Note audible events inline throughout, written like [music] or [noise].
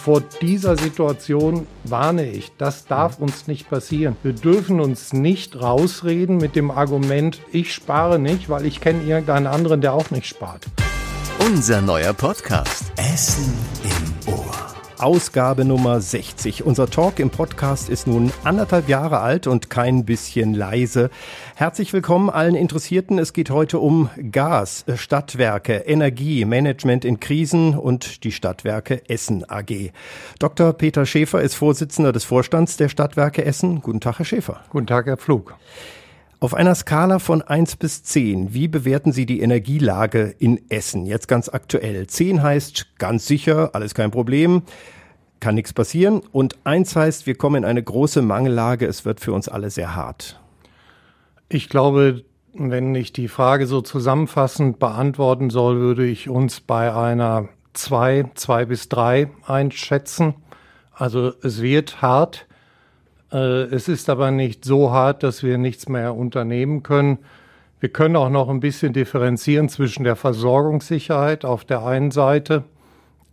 vor dieser Situation warne ich. Das darf uns nicht passieren. Wir dürfen uns nicht rausreden mit dem Argument, ich spare nicht, weil ich kenne irgendeinen anderen, der auch nicht spart. Unser neuer Podcast. Essen im Ohr. Ausgabe Nummer 60. Unser Talk im Podcast ist nun anderthalb Jahre alt und kein bisschen leise. Herzlich willkommen allen Interessierten. Es geht heute um Gas, Stadtwerke, Energie, Management in Krisen und die Stadtwerke Essen AG. Dr. Peter Schäfer ist Vorsitzender des Vorstands der Stadtwerke Essen. Guten Tag, Herr Schäfer. Guten Tag, Herr Pflug. Auf einer Skala von eins bis zehn, wie bewerten Sie die Energielage in Essen jetzt ganz aktuell? Zehn heißt ganz sicher, alles kein Problem, kann nichts passieren. Und eins heißt, wir kommen in eine große Mangellage, es wird für uns alle sehr hart. Ich glaube, wenn ich die Frage so zusammenfassend beantworten soll, würde ich uns bei einer zwei, zwei bis drei einschätzen. Also es wird hart. Äh, es ist aber nicht so hart, dass wir nichts mehr unternehmen können. Wir können auch noch ein bisschen differenzieren zwischen der Versorgungssicherheit auf der einen Seite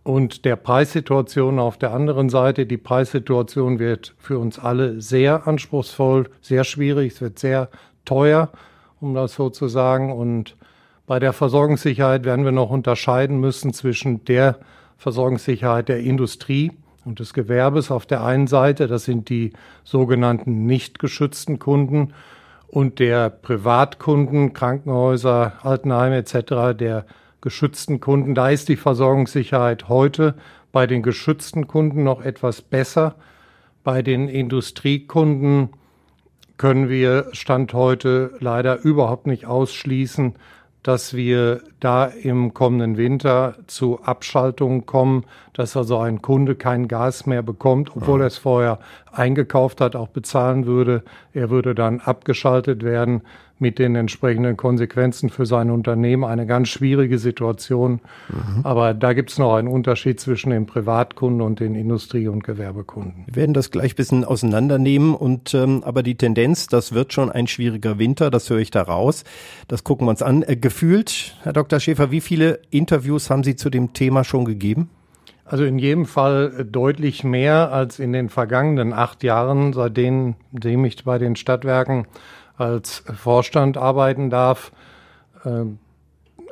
und der Preissituation auf der anderen Seite. Die Preissituation wird für uns alle sehr anspruchsvoll, sehr schwierig, es wird sehr teuer, um das so zu sagen. Und bei der Versorgungssicherheit werden wir noch unterscheiden müssen zwischen der Versorgungssicherheit der Industrie, und des Gewerbes auf der einen Seite, das sind die sogenannten nicht geschützten Kunden, und der Privatkunden, Krankenhäuser, Altenheime etc., der geschützten Kunden. Da ist die Versorgungssicherheit heute bei den geschützten Kunden noch etwas besser. Bei den Industriekunden können wir Stand heute leider überhaupt nicht ausschließen, dass wir da im kommenden Winter zu Abschaltungen kommen, dass also ein Kunde kein Gas mehr bekommt, obwohl er es vorher eingekauft hat, auch bezahlen würde. Er würde dann abgeschaltet werden mit den entsprechenden Konsequenzen für sein Unternehmen. Eine ganz schwierige Situation. Mhm. Aber da gibt es noch einen Unterschied zwischen den Privatkunden und den Industrie- und Gewerbekunden. Wir werden das gleich ein bisschen auseinandernehmen. Und ähm, aber die Tendenz, das wird schon ein schwieriger Winter, das höre ich da raus. Das gucken wir uns an. Äh, gefühlt, Herr Dr. Schäfer, wie viele Interviews haben Sie zu dem Thema schon gegeben? Also in jedem Fall deutlich mehr als in den vergangenen acht Jahren, seitdem ich bei den Stadtwerken als Vorstand arbeiten darf. Ähm,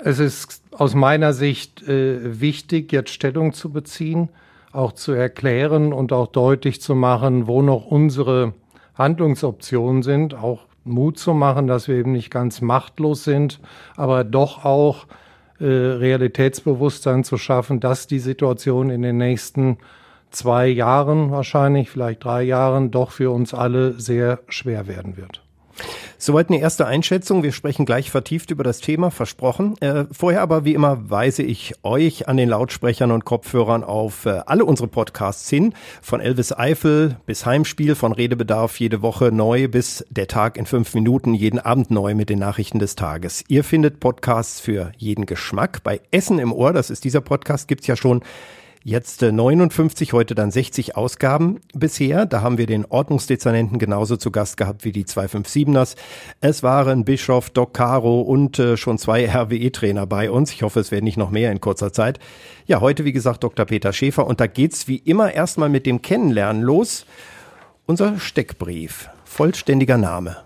es ist aus meiner Sicht äh, wichtig, jetzt Stellung zu beziehen, auch zu erklären und auch deutlich zu machen, wo noch unsere Handlungsoptionen sind, auch Mut zu machen, dass wir eben nicht ganz machtlos sind, aber doch auch äh, Realitätsbewusstsein zu schaffen, dass die Situation in den nächsten zwei Jahren wahrscheinlich, vielleicht drei Jahren, doch für uns alle sehr schwer werden wird. Soweit eine erste Einschätzung. Wir sprechen gleich vertieft über das Thema, versprochen. Äh, vorher aber wie immer weise ich euch an den Lautsprechern und Kopfhörern auf äh, alle unsere Podcasts hin. Von Elvis Eifel bis Heimspiel, von Redebedarf jede Woche neu bis der Tag in fünf Minuten, jeden Abend neu mit den Nachrichten des Tages. Ihr findet Podcasts für jeden Geschmack. Bei Essen im Ohr, das ist dieser Podcast, gibt's ja schon Jetzt 59, äh, heute dann 60 Ausgaben bisher. Da haben wir den Ordnungsdezernenten genauso zu Gast gehabt wie die 257ers. Es waren Bischof, Doc Caro und äh, schon zwei RWE-Trainer bei uns. Ich hoffe, es werden nicht noch mehr in kurzer Zeit. Ja, heute wie gesagt Dr. Peter Schäfer und da geht's wie immer erstmal mit dem Kennenlernen los. Unser Steckbrief. Vollständiger Name.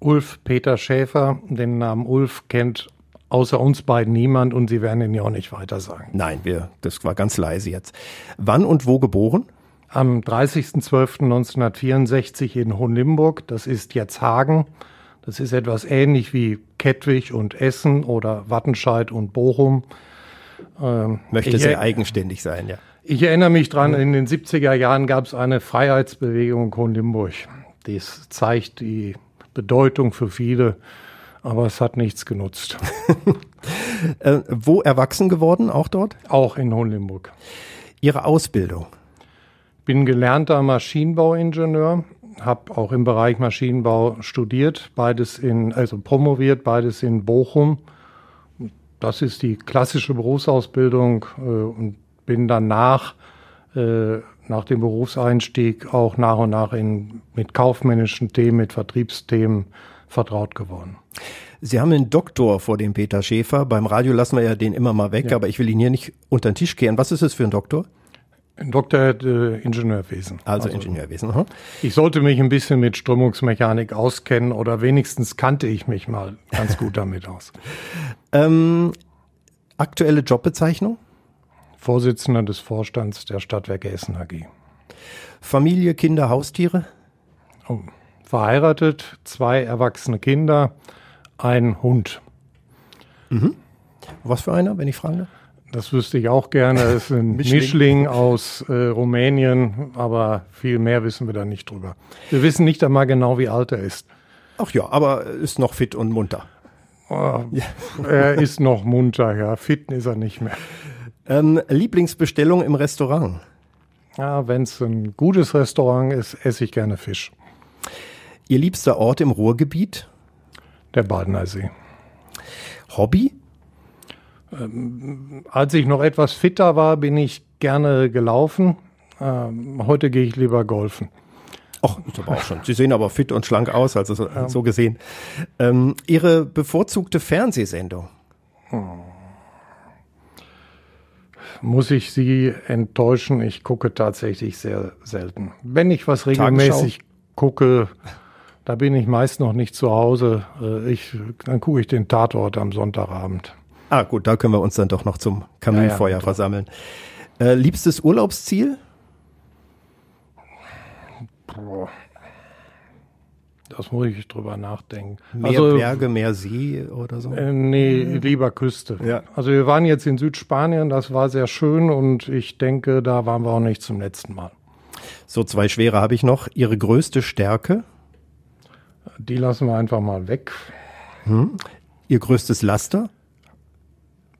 Ulf Peter Schäfer. Den Namen Ulf kennt außer uns beiden niemand und Sie werden ihn ja auch nicht weiter sagen. Nein, wir, das war ganz leise jetzt. Wann und wo geboren? Am 30.12.1964 in Hohenlimburg, das ist jetzt Hagen. Das ist etwas ähnlich wie Kettwig und Essen oder Wattenscheid und Bochum. Ähm, Möchte sehr eigenständig sein, ja. Ich erinnere mich dran, in den 70er Jahren gab es eine Freiheitsbewegung in Hohenlimburg. Das zeigt die Bedeutung für viele aber es hat nichts genutzt. [laughs] äh, wo erwachsen geworden, auch dort? Auch in Hohenlimburg. Ihre Ausbildung? Bin gelernter Maschinenbauingenieur, habe auch im Bereich Maschinenbau studiert, beides in, also promoviert, beides in Bochum. Das ist die klassische Berufsausbildung äh, und bin danach äh, nach dem Berufseinstieg auch nach und nach in, mit kaufmännischen Themen, mit Vertriebsthemen vertraut geworden. Sie haben einen Doktor vor dem Peter Schäfer. Beim Radio lassen wir ja den immer mal weg, ja. aber ich will ihn hier nicht unter den Tisch kehren. Was ist es für ein Doktor? Doktor äh, Ingenieurwesen. Also, also Ingenieurwesen. Aha. Ich sollte mich ein bisschen mit Strömungsmechanik auskennen oder wenigstens kannte ich mich mal ganz gut damit aus. [laughs] ähm, aktuelle Jobbezeichnung? Vorsitzender des Vorstands der Stadtwerke Essen AG. Familie, Kinder, Haustiere? Oh, verheiratet, zwei erwachsene Kinder, ein Hund. Mhm. Was für einer, wenn ich fragen darf? Das wüsste ich auch gerne. Das ist ein [laughs] Mischling, Mischling aus äh, Rumänien, aber viel mehr wissen wir da nicht drüber. Wir wissen nicht einmal genau, wie alt er ist. Ach ja, aber ist noch fit und munter. Oh, ja. Er ist noch munter, ja. Fit ist er nicht mehr. Ähm, Lieblingsbestellung im Restaurant? Ja, wenn es ein gutes Restaurant ist, esse ich gerne Fisch. Ihr liebster Ort im Ruhrgebiet? Der Badener See. Hobby? Ähm, als ich noch etwas fitter war, bin ich gerne gelaufen. Ähm, heute gehe ich lieber golfen. Ach, ist aber auch schon. Sie sehen aber fit und schlank aus, also so, ja. so gesehen. Ähm, Ihre bevorzugte Fernsehsendung? Hm. Muss ich Sie enttäuschen? Ich gucke tatsächlich sehr selten. Wenn ich was regelmäßig Tagesschau. gucke, da bin ich meist noch nicht zu Hause. Äh, ich, dann gucke ich den Tatort am Sonntagabend. Ah, gut, da können wir uns dann doch noch zum Kaminfeuer ja, ja, versammeln. Äh, liebstes Urlaubsziel? Boah. Das muss ich drüber nachdenken. Mehr also, Berge, mehr See oder so? Äh, nee, lieber Küste. Ja. Also wir waren jetzt in Südspanien, das war sehr schön und ich denke, da waren wir auch nicht zum letzten Mal. So, zwei schwere habe ich noch. Ihre größte Stärke? Die lassen wir einfach mal weg. Hm. Ihr größtes Laster?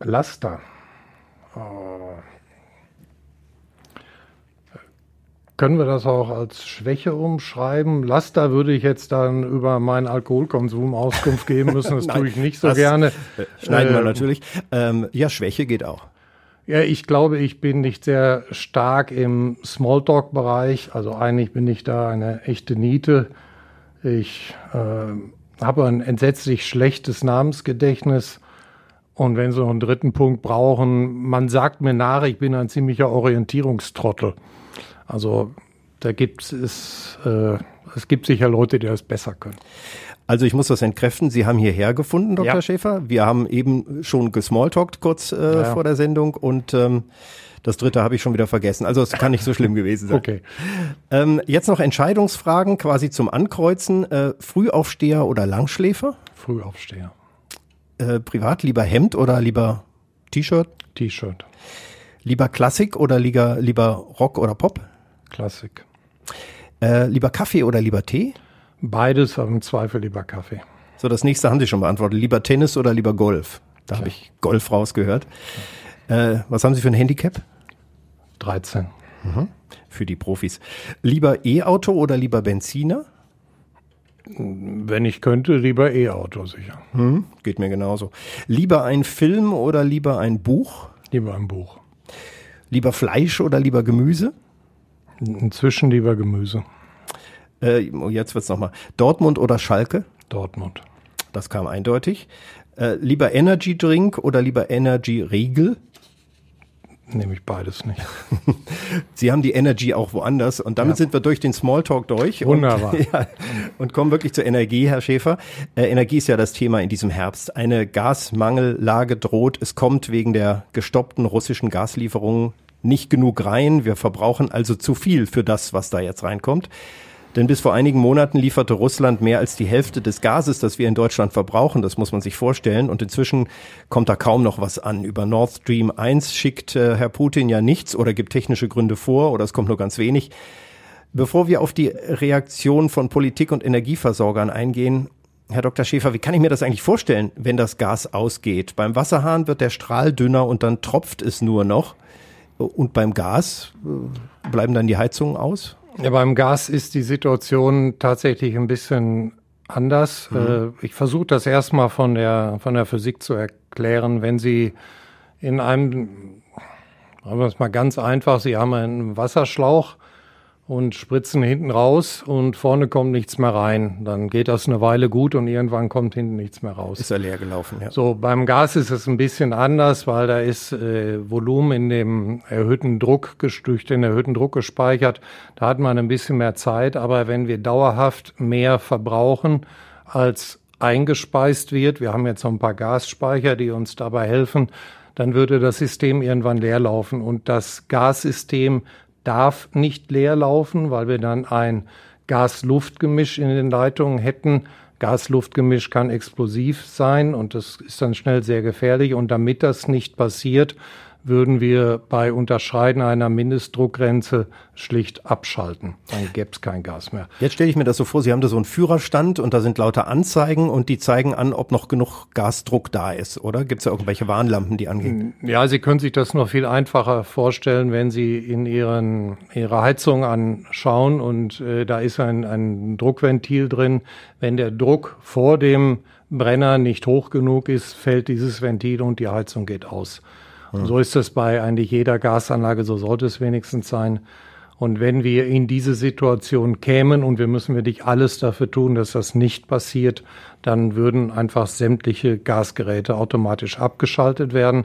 Laster. Oh. Können wir das auch als Schwäche umschreiben? Laster würde ich jetzt dann über meinen Alkoholkonsum Auskunft geben müssen. Das [laughs] tue ich nicht so gerne. Äh, schneiden wir äh, natürlich. Ähm, ja, Schwäche geht auch. Ja, ich glaube, ich bin nicht sehr stark im Smalltalk-Bereich. Also eigentlich bin ich da eine echte Niete. Ich äh, habe ein entsetzlich schlechtes Namensgedächtnis. Und wenn Sie noch einen dritten Punkt brauchen, man sagt mir nach, ich bin ein ziemlicher Orientierungstrottel. Also da gibt es, äh, es gibt sicher Leute, die das besser können. Also ich muss das entkräften. Sie haben hierher gefunden, Dr. Ja. Schäfer. Wir haben eben schon gesmalltalkt kurz äh, ja. vor der Sendung und ähm, das dritte habe ich schon wieder vergessen. Also es kann nicht so schlimm gewesen sein. Okay. Ähm, jetzt noch Entscheidungsfragen quasi zum Ankreuzen. Äh, Frühaufsteher oder Langschläfer? Frühaufsteher. Äh, privat lieber Hemd oder lieber T-Shirt? T-Shirt. Lieber Klassik oder lieber, lieber Rock oder Pop? Klassik. Äh, lieber Kaffee oder lieber Tee? Beides, aber im Zweifel lieber Kaffee. So, das nächste haben Sie schon beantwortet. Lieber Tennis oder lieber Golf? Da habe ich Golf rausgehört. Äh, was haben Sie für ein Handicap? 13. Mhm. Für die Profis. Lieber E-Auto oder lieber Benziner? Wenn ich könnte, lieber E-Auto sicher. Hm, geht mir genauso. Lieber ein Film oder lieber ein Buch? Lieber ein Buch. Lieber Fleisch oder lieber Gemüse? Inzwischen lieber Gemüse. Äh, oh, jetzt wird's nochmal. Dortmund oder Schalke? Dortmund. Das kam eindeutig. Äh, lieber Energy Drink oder lieber Energy Riegel? Nehme ich beides nicht. [laughs] Sie haben die Energy auch woanders und damit ja. sind wir durch den Smalltalk durch. Wunderbar. Und, [laughs] ja, und kommen wirklich zur Energie, Herr Schäfer. Äh, Energie ist ja das Thema in diesem Herbst. Eine Gasmangellage droht. Es kommt wegen der gestoppten russischen Gaslieferungen nicht genug rein. Wir verbrauchen also zu viel für das, was da jetzt reinkommt. Denn bis vor einigen Monaten lieferte Russland mehr als die Hälfte des Gases, das wir in Deutschland verbrauchen. Das muss man sich vorstellen. Und inzwischen kommt da kaum noch was an. Über Nord Stream 1 schickt äh, Herr Putin ja nichts oder gibt technische Gründe vor oder es kommt nur ganz wenig. Bevor wir auf die Reaktion von Politik und Energieversorgern eingehen, Herr Dr. Schäfer, wie kann ich mir das eigentlich vorstellen, wenn das Gas ausgeht? Beim Wasserhahn wird der Strahl dünner und dann tropft es nur noch. Und beim Gas äh, bleiben dann die Heizungen aus? Ja, beim Gas ist die Situation tatsächlich ein bisschen anders. Mhm. Äh, ich versuche das erstmal von der, von der Physik zu erklären. Wenn Sie in einem, sagen wir es mal ganz einfach, Sie haben einen Wasserschlauch und spritzen hinten raus und vorne kommt nichts mehr rein. Dann geht das eine Weile gut und irgendwann kommt hinten nichts mehr raus. Ist er leer gelaufen, ja. So, beim Gas ist es ein bisschen anders, weil da ist äh, Volumen in dem erhöhten Druck, durch den erhöhten Druck gespeichert. Da hat man ein bisschen mehr Zeit, aber wenn wir dauerhaft mehr verbrauchen, als eingespeist wird, wir haben jetzt noch ein paar Gasspeicher, die uns dabei helfen, dann würde das System irgendwann leer laufen. Und das Gassystem darf nicht leer laufen, weil wir dann ein Gas-Luft-Gemisch in den Leitungen hätten. Gas-Luft-Gemisch kann explosiv sein und das ist dann schnell sehr gefährlich. Und damit das nicht passiert, würden wir bei Unterschreiten einer Mindestdruckgrenze schlicht abschalten. Dann gäbe es kein Gas mehr. Jetzt stelle ich mir das so vor, Sie haben da so einen Führerstand und da sind lauter Anzeigen und die zeigen an, ob noch genug Gasdruck da ist, oder? Gibt es da irgendwelche Warnlampen, die angehen? Ja, Sie können sich das noch viel einfacher vorstellen, wenn Sie in Ihren, Ihre Heizung anschauen und äh, da ist ein, ein Druckventil drin. Wenn der Druck vor dem Brenner nicht hoch genug ist, fällt dieses Ventil und die Heizung geht aus. Und so ist es bei eigentlich jeder Gasanlage, so sollte es wenigstens sein. Und wenn wir in diese Situation kämen und wir müssen wirklich alles dafür tun, dass das nicht passiert, dann würden einfach sämtliche Gasgeräte automatisch abgeschaltet werden.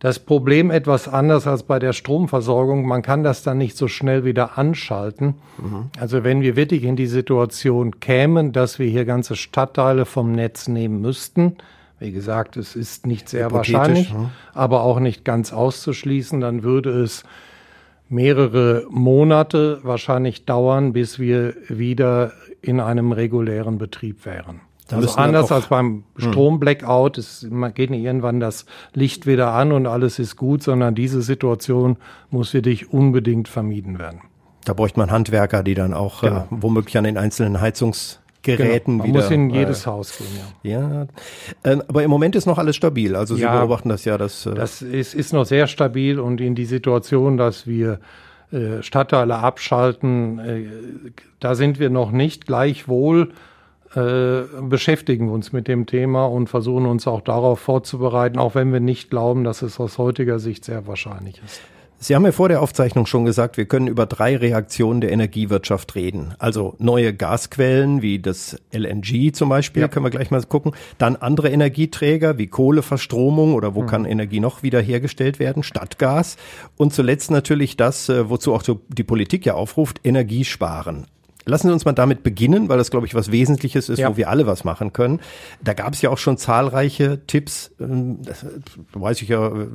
Das Problem etwas anders als bei der Stromversorgung. Man kann das dann nicht so schnell wieder anschalten. Mhm. Also wenn wir wirklich in die Situation kämen, dass wir hier ganze Stadtteile vom Netz nehmen müssten, wie gesagt, es ist nicht sehr wahrscheinlich, hm. aber auch nicht ganz auszuschließen. Dann würde es mehrere Monate wahrscheinlich dauern, bis wir wieder in einem regulären Betrieb wären. Da also anders als beim hm. Stromblackout, es geht nicht irgendwann das Licht wieder an und alles ist gut, sondern diese Situation muss für dich unbedingt vermieden werden. Da bräuchte man Handwerker, die dann auch genau. äh, womöglich an den einzelnen Heizungs Geräten genau, man wieder. muss in jedes äh, Haus gehen, ja. Ja, ähm, aber im Moment ist noch alles stabil. Also Sie ja, beobachten das ja, dass äh das ist, ist noch sehr stabil und in die Situation, dass wir äh, Stadtteile abschalten, äh, da sind wir noch nicht. Gleichwohl äh, beschäftigen wir uns mit dem Thema und versuchen uns auch darauf vorzubereiten, auch wenn wir nicht glauben, dass es aus heutiger Sicht sehr wahrscheinlich ist. Sie haben ja vor der Aufzeichnung schon gesagt, wir können über drei Reaktionen der Energiewirtschaft reden. Also neue Gasquellen wie das LNG zum Beispiel, ja. können wir gleich mal gucken. Dann andere Energieträger wie Kohleverstromung oder wo mhm. kann Energie noch wieder hergestellt werden, Stadtgas. Und zuletzt natürlich das, äh, wozu auch die Politik ja aufruft, Energiesparen. Lassen Sie uns mal damit beginnen, weil das, glaube ich, was Wesentliches ist, ja. wo wir alle was machen können. Da gab es ja auch schon zahlreiche Tipps, ähm, das weiß ich ja, äh,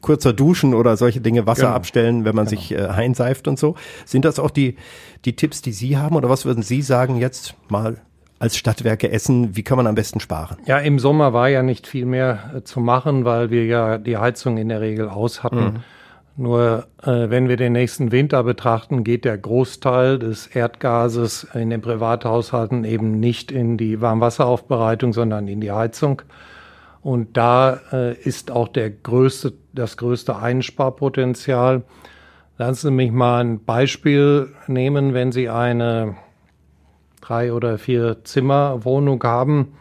kurzer Duschen oder solche Dinge, Wasser genau. abstellen, wenn man genau. sich äh, einseift und so. Sind das auch die, die Tipps, die Sie haben oder was würden Sie sagen jetzt mal als Stadtwerke Essen, wie kann man am besten sparen? Ja, im Sommer war ja nicht viel mehr äh, zu machen, weil wir ja die Heizung in der Regel aus hatten. Mhm. Nur äh, wenn wir den nächsten Winter betrachten, geht der Großteil des Erdgases in den Privathaushalten eben nicht in die Warmwasseraufbereitung, sondern in die Heizung. Und da äh, ist auch der größte, das größte Einsparpotenzial. Lassen Sie mich mal ein Beispiel nehmen, wenn Sie eine drei oder vier Zimmer Wohnung haben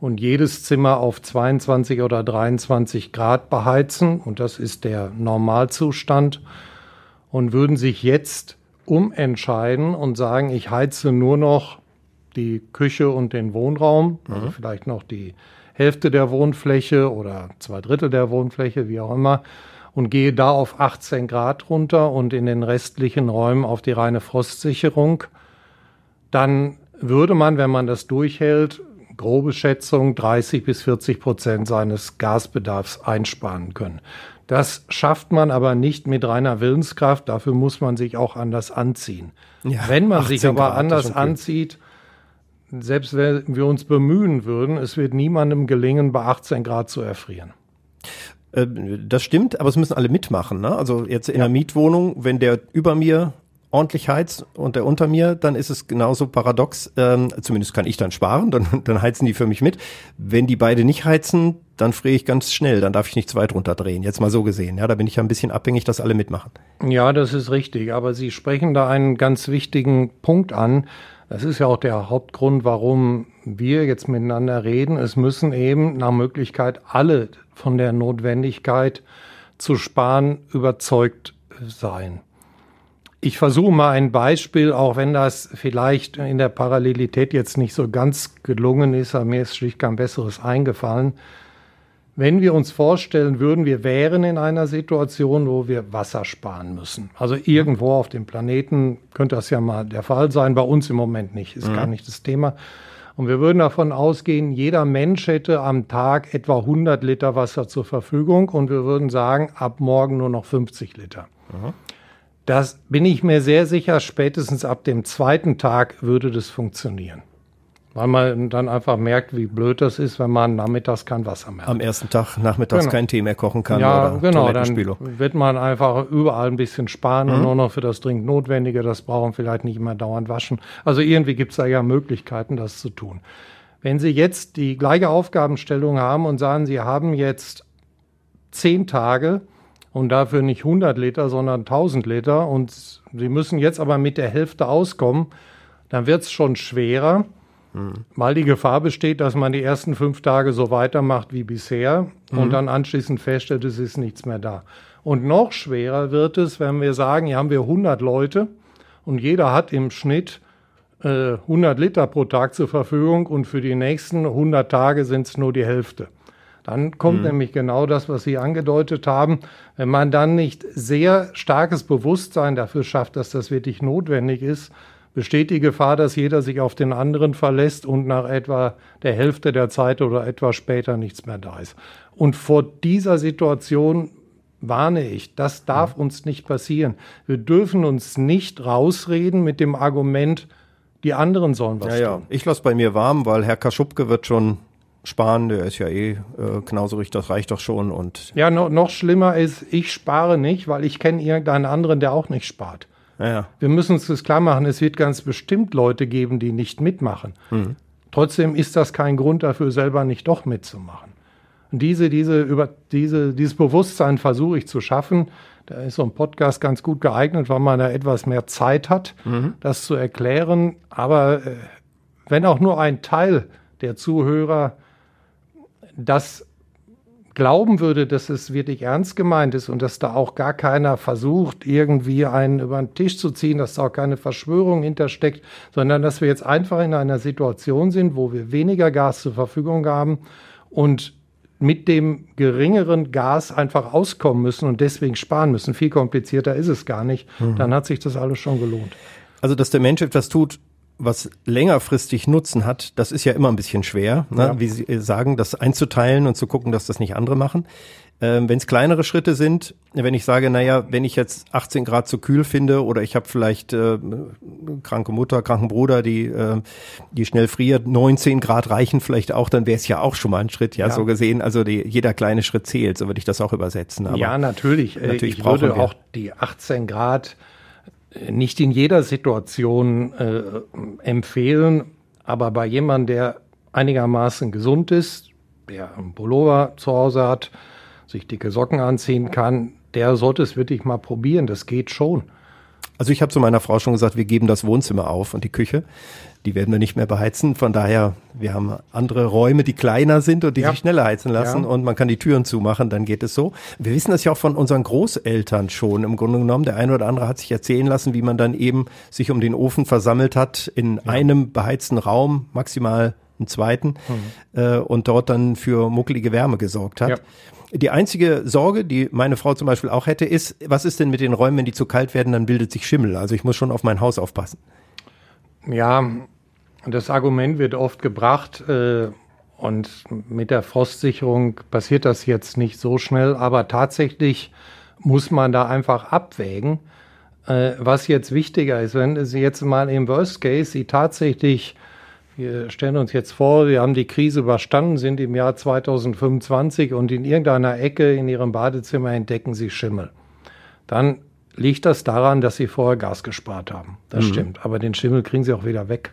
und jedes Zimmer auf 22 oder 23 Grad beheizen. Und das ist der Normalzustand. Und würden sich jetzt umentscheiden und sagen, ich heize nur noch die Küche und den Wohnraum, also mhm. vielleicht noch die Hälfte der Wohnfläche oder zwei Drittel der Wohnfläche, wie auch immer, und gehe da auf 18 Grad runter und in den restlichen Räumen auf die reine Frostsicherung, dann würde man, wenn man das durchhält, grobe Schätzung 30 bis 40 Prozent seines Gasbedarfs einsparen können. Das schafft man aber nicht mit reiner Willenskraft. Dafür muss man sich auch anders anziehen. Ja, wenn man sich aber Grad, anders anzieht, selbst wenn wir uns bemühen würden, es wird niemandem gelingen, bei 18 Grad zu erfrieren. Äh, das stimmt, aber es müssen alle mitmachen. Ne? Also jetzt in ja. einer Mietwohnung, wenn der über mir ordentlich heizt und der unter mir, dann ist es genauso paradox. Ähm, zumindest kann ich dann sparen, [laughs] dann, dann heizen die für mich mit. Wenn die beide nicht heizen, dann friere ich ganz schnell, dann darf ich nicht zu weit runterdrehen. Jetzt mal so gesehen. Ja, da bin ich ja ein bisschen abhängig, dass alle mitmachen. Ja, das ist richtig. Aber Sie sprechen da einen ganz wichtigen Punkt an. Das ist ja auch der Hauptgrund, warum wir jetzt miteinander reden. Es müssen eben nach Möglichkeit alle von der Notwendigkeit zu sparen überzeugt sein. Ich versuche mal ein Beispiel, auch wenn das vielleicht in der Parallelität jetzt nicht so ganz gelungen ist, aber mir ist schlicht kein besseres eingefallen. Wenn wir uns vorstellen würden, wir wären in einer Situation, wo wir Wasser sparen müssen. Also irgendwo auf dem Planeten könnte das ja mal der Fall sein, bei uns im Moment nicht, ist mhm. gar nicht das Thema. Und wir würden davon ausgehen, jeder Mensch hätte am Tag etwa 100 Liter Wasser zur Verfügung und wir würden sagen, ab morgen nur noch 50 Liter. Mhm. Das bin ich mir sehr sicher, spätestens ab dem zweiten Tag würde das funktionieren. Weil man dann einfach merkt, wie blöd das ist, wenn man nachmittags kein Wasser mehr hat. Am ersten Tag nachmittags genau. keinen Tee mehr kochen kann. Ja, oder genau. Dann wird man einfach überall ein bisschen sparen mhm. und nur noch für das dringend Notwendige, das brauchen vielleicht nicht immer dauernd waschen. Also irgendwie gibt es da ja Möglichkeiten, das zu tun. Wenn Sie jetzt die gleiche Aufgabenstellung haben und sagen, Sie haben jetzt zehn Tage, und dafür nicht 100 Liter, sondern 1000 Liter und sie müssen jetzt aber mit der Hälfte auskommen, dann wird es schon schwerer, mhm. weil die Gefahr besteht, dass man die ersten fünf Tage so weitermacht wie bisher mhm. und dann anschließend feststellt, es ist nichts mehr da. Und noch schwerer wird es, wenn wir sagen, hier haben wir 100 Leute und jeder hat im Schnitt äh, 100 Liter pro Tag zur Verfügung und für die nächsten 100 Tage sind es nur die Hälfte. Dann kommt mhm. nämlich genau das, was Sie angedeutet haben. Wenn man dann nicht sehr starkes Bewusstsein dafür schafft, dass das wirklich notwendig ist, besteht die Gefahr, dass jeder sich auf den anderen verlässt und nach etwa der Hälfte der Zeit oder etwas später nichts mehr da ist. Und vor dieser Situation warne ich, das darf mhm. uns nicht passieren. Wir dürfen uns nicht rausreden mit dem Argument, die anderen sollen was ja, tun. Ja. Ich lasse bei mir warm, weil Herr Kaschubke wird schon sparen, der ist ja eh äh, knauserig, das reicht doch schon. Und ja, no, noch schlimmer ist, ich spare nicht, weil ich kenne irgendeinen anderen, der auch nicht spart. Ja. Wir müssen uns das klar machen, es wird ganz bestimmt Leute geben, die nicht mitmachen. Mhm. Trotzdem ist das kein Grund dafür, selber nicht doch mitzumachen. Und diese, diese, über, diese, dieses Bewusstsein versuche ich zu schaffen. Da ist so ein Podcast ganz gut geeignet, weil man da etwas mehr Zeit hat, mhm. das zu erklären. Aber äh, wenn auch nur ein Teil der Zuhörer das glauben würde, dass es wirklich ernst gemeint ist und dass da auch gar keiner versucht, irgendwie einen über den Tisch zu ziehen, dass da auch keine Verschwörung hintersteckt, sondern dass wir jetzt einfach in einer Situation sind, wo wir weniger Gas zur Verfügung haben und mit dem geringeren Gas einfach auskommen müssen und deswegen sparen müssen. Viel komplizierter ist es gar nicht. Mhm. Dann hat sich das alles schon gelohnt. Also, dass der Mensch etwas tut, was längerfristig Nutzen hat, das ist ja immer ein bisschen schwer, ne? Ja. wie Sie sagen, das einzuteilen und zu gucken, dass das nicht andere machen. Ähm, wenn es kleinere Schritte sind, wenn ich sage, naja, wenn ich jetzt 18 Grad zu kühl finde oder ich habe vielleicht äh, kranke Mutter, kranken Bruder, die, äh, die schnell friert, 19 Grad reichen vielleicht auch, dann wäre es ja auch schon mal ein Schritt, ja, ja. so gesehen. Also die, jeder kleine Schritt zählt, so würde ich das auch übersetzen. Aber ja, natürlich. Äh, natürlich ich würde auch die 18 Grad nicht in jeder Situation äh, empfehlen, aber bei jemandem, der einigermaßen gesund ist, der einen Pullover zu Hause hat, sich dicke Socken anziehen kann, der sollte es wirklich mal probieren. Das geht schon. Also ich habe zu meiner Frau schon gesagt, wir geben das Wohnzimmer auf und die Küche. Die werden wir nicht mehr beheizen. Von daher, wir haben andere Räume, die kleiner sind und die ja. sich schneller heizen lassen ja. und man kann die Türen zumachen, dann geht es so. Wir wissen das ja auch von unseren Großeltern schon im Grunde genommen. Der eine oder andere hat sich erzählen lassen, wie man dann eben sich um den Ofen versammelt hat in ja. einem beheizten Raum, maximal einen zweiten mhm. äh, und dort dann für muckelige Wärme gesorgt hat. Die einzige Sorge, die meine Frau zum Beispiel auch hätte, ist, was ist denn mit den Räumen, wenn die zu kalt werden, dann bildet sich Schimmel. Also ich muss schon auf mein Haus aufpassen. Ja, das Argument wird oft gebracht, äh, und mit der Frostsicherung passiert das jetzt nicht so schnell, aber tatsächlich muss man da einfach abwägen, äh, was jetzt wichtiger ist. Wenn Sie jetzt mal im Worst Case Sie tatsächlich wir stellen uns jetzt vor, wir haben die Krise überstanden, sind im Jahr 2025 und in irgendeiner Ecke in Ihrem Badezimmer entdecken Sie Schimmel. Dann liegt das daran, dass Sie vorher Gas gespart haben. Das mhm. stimmt. Aber den Schimmel kriegen Sie auch wieder weg.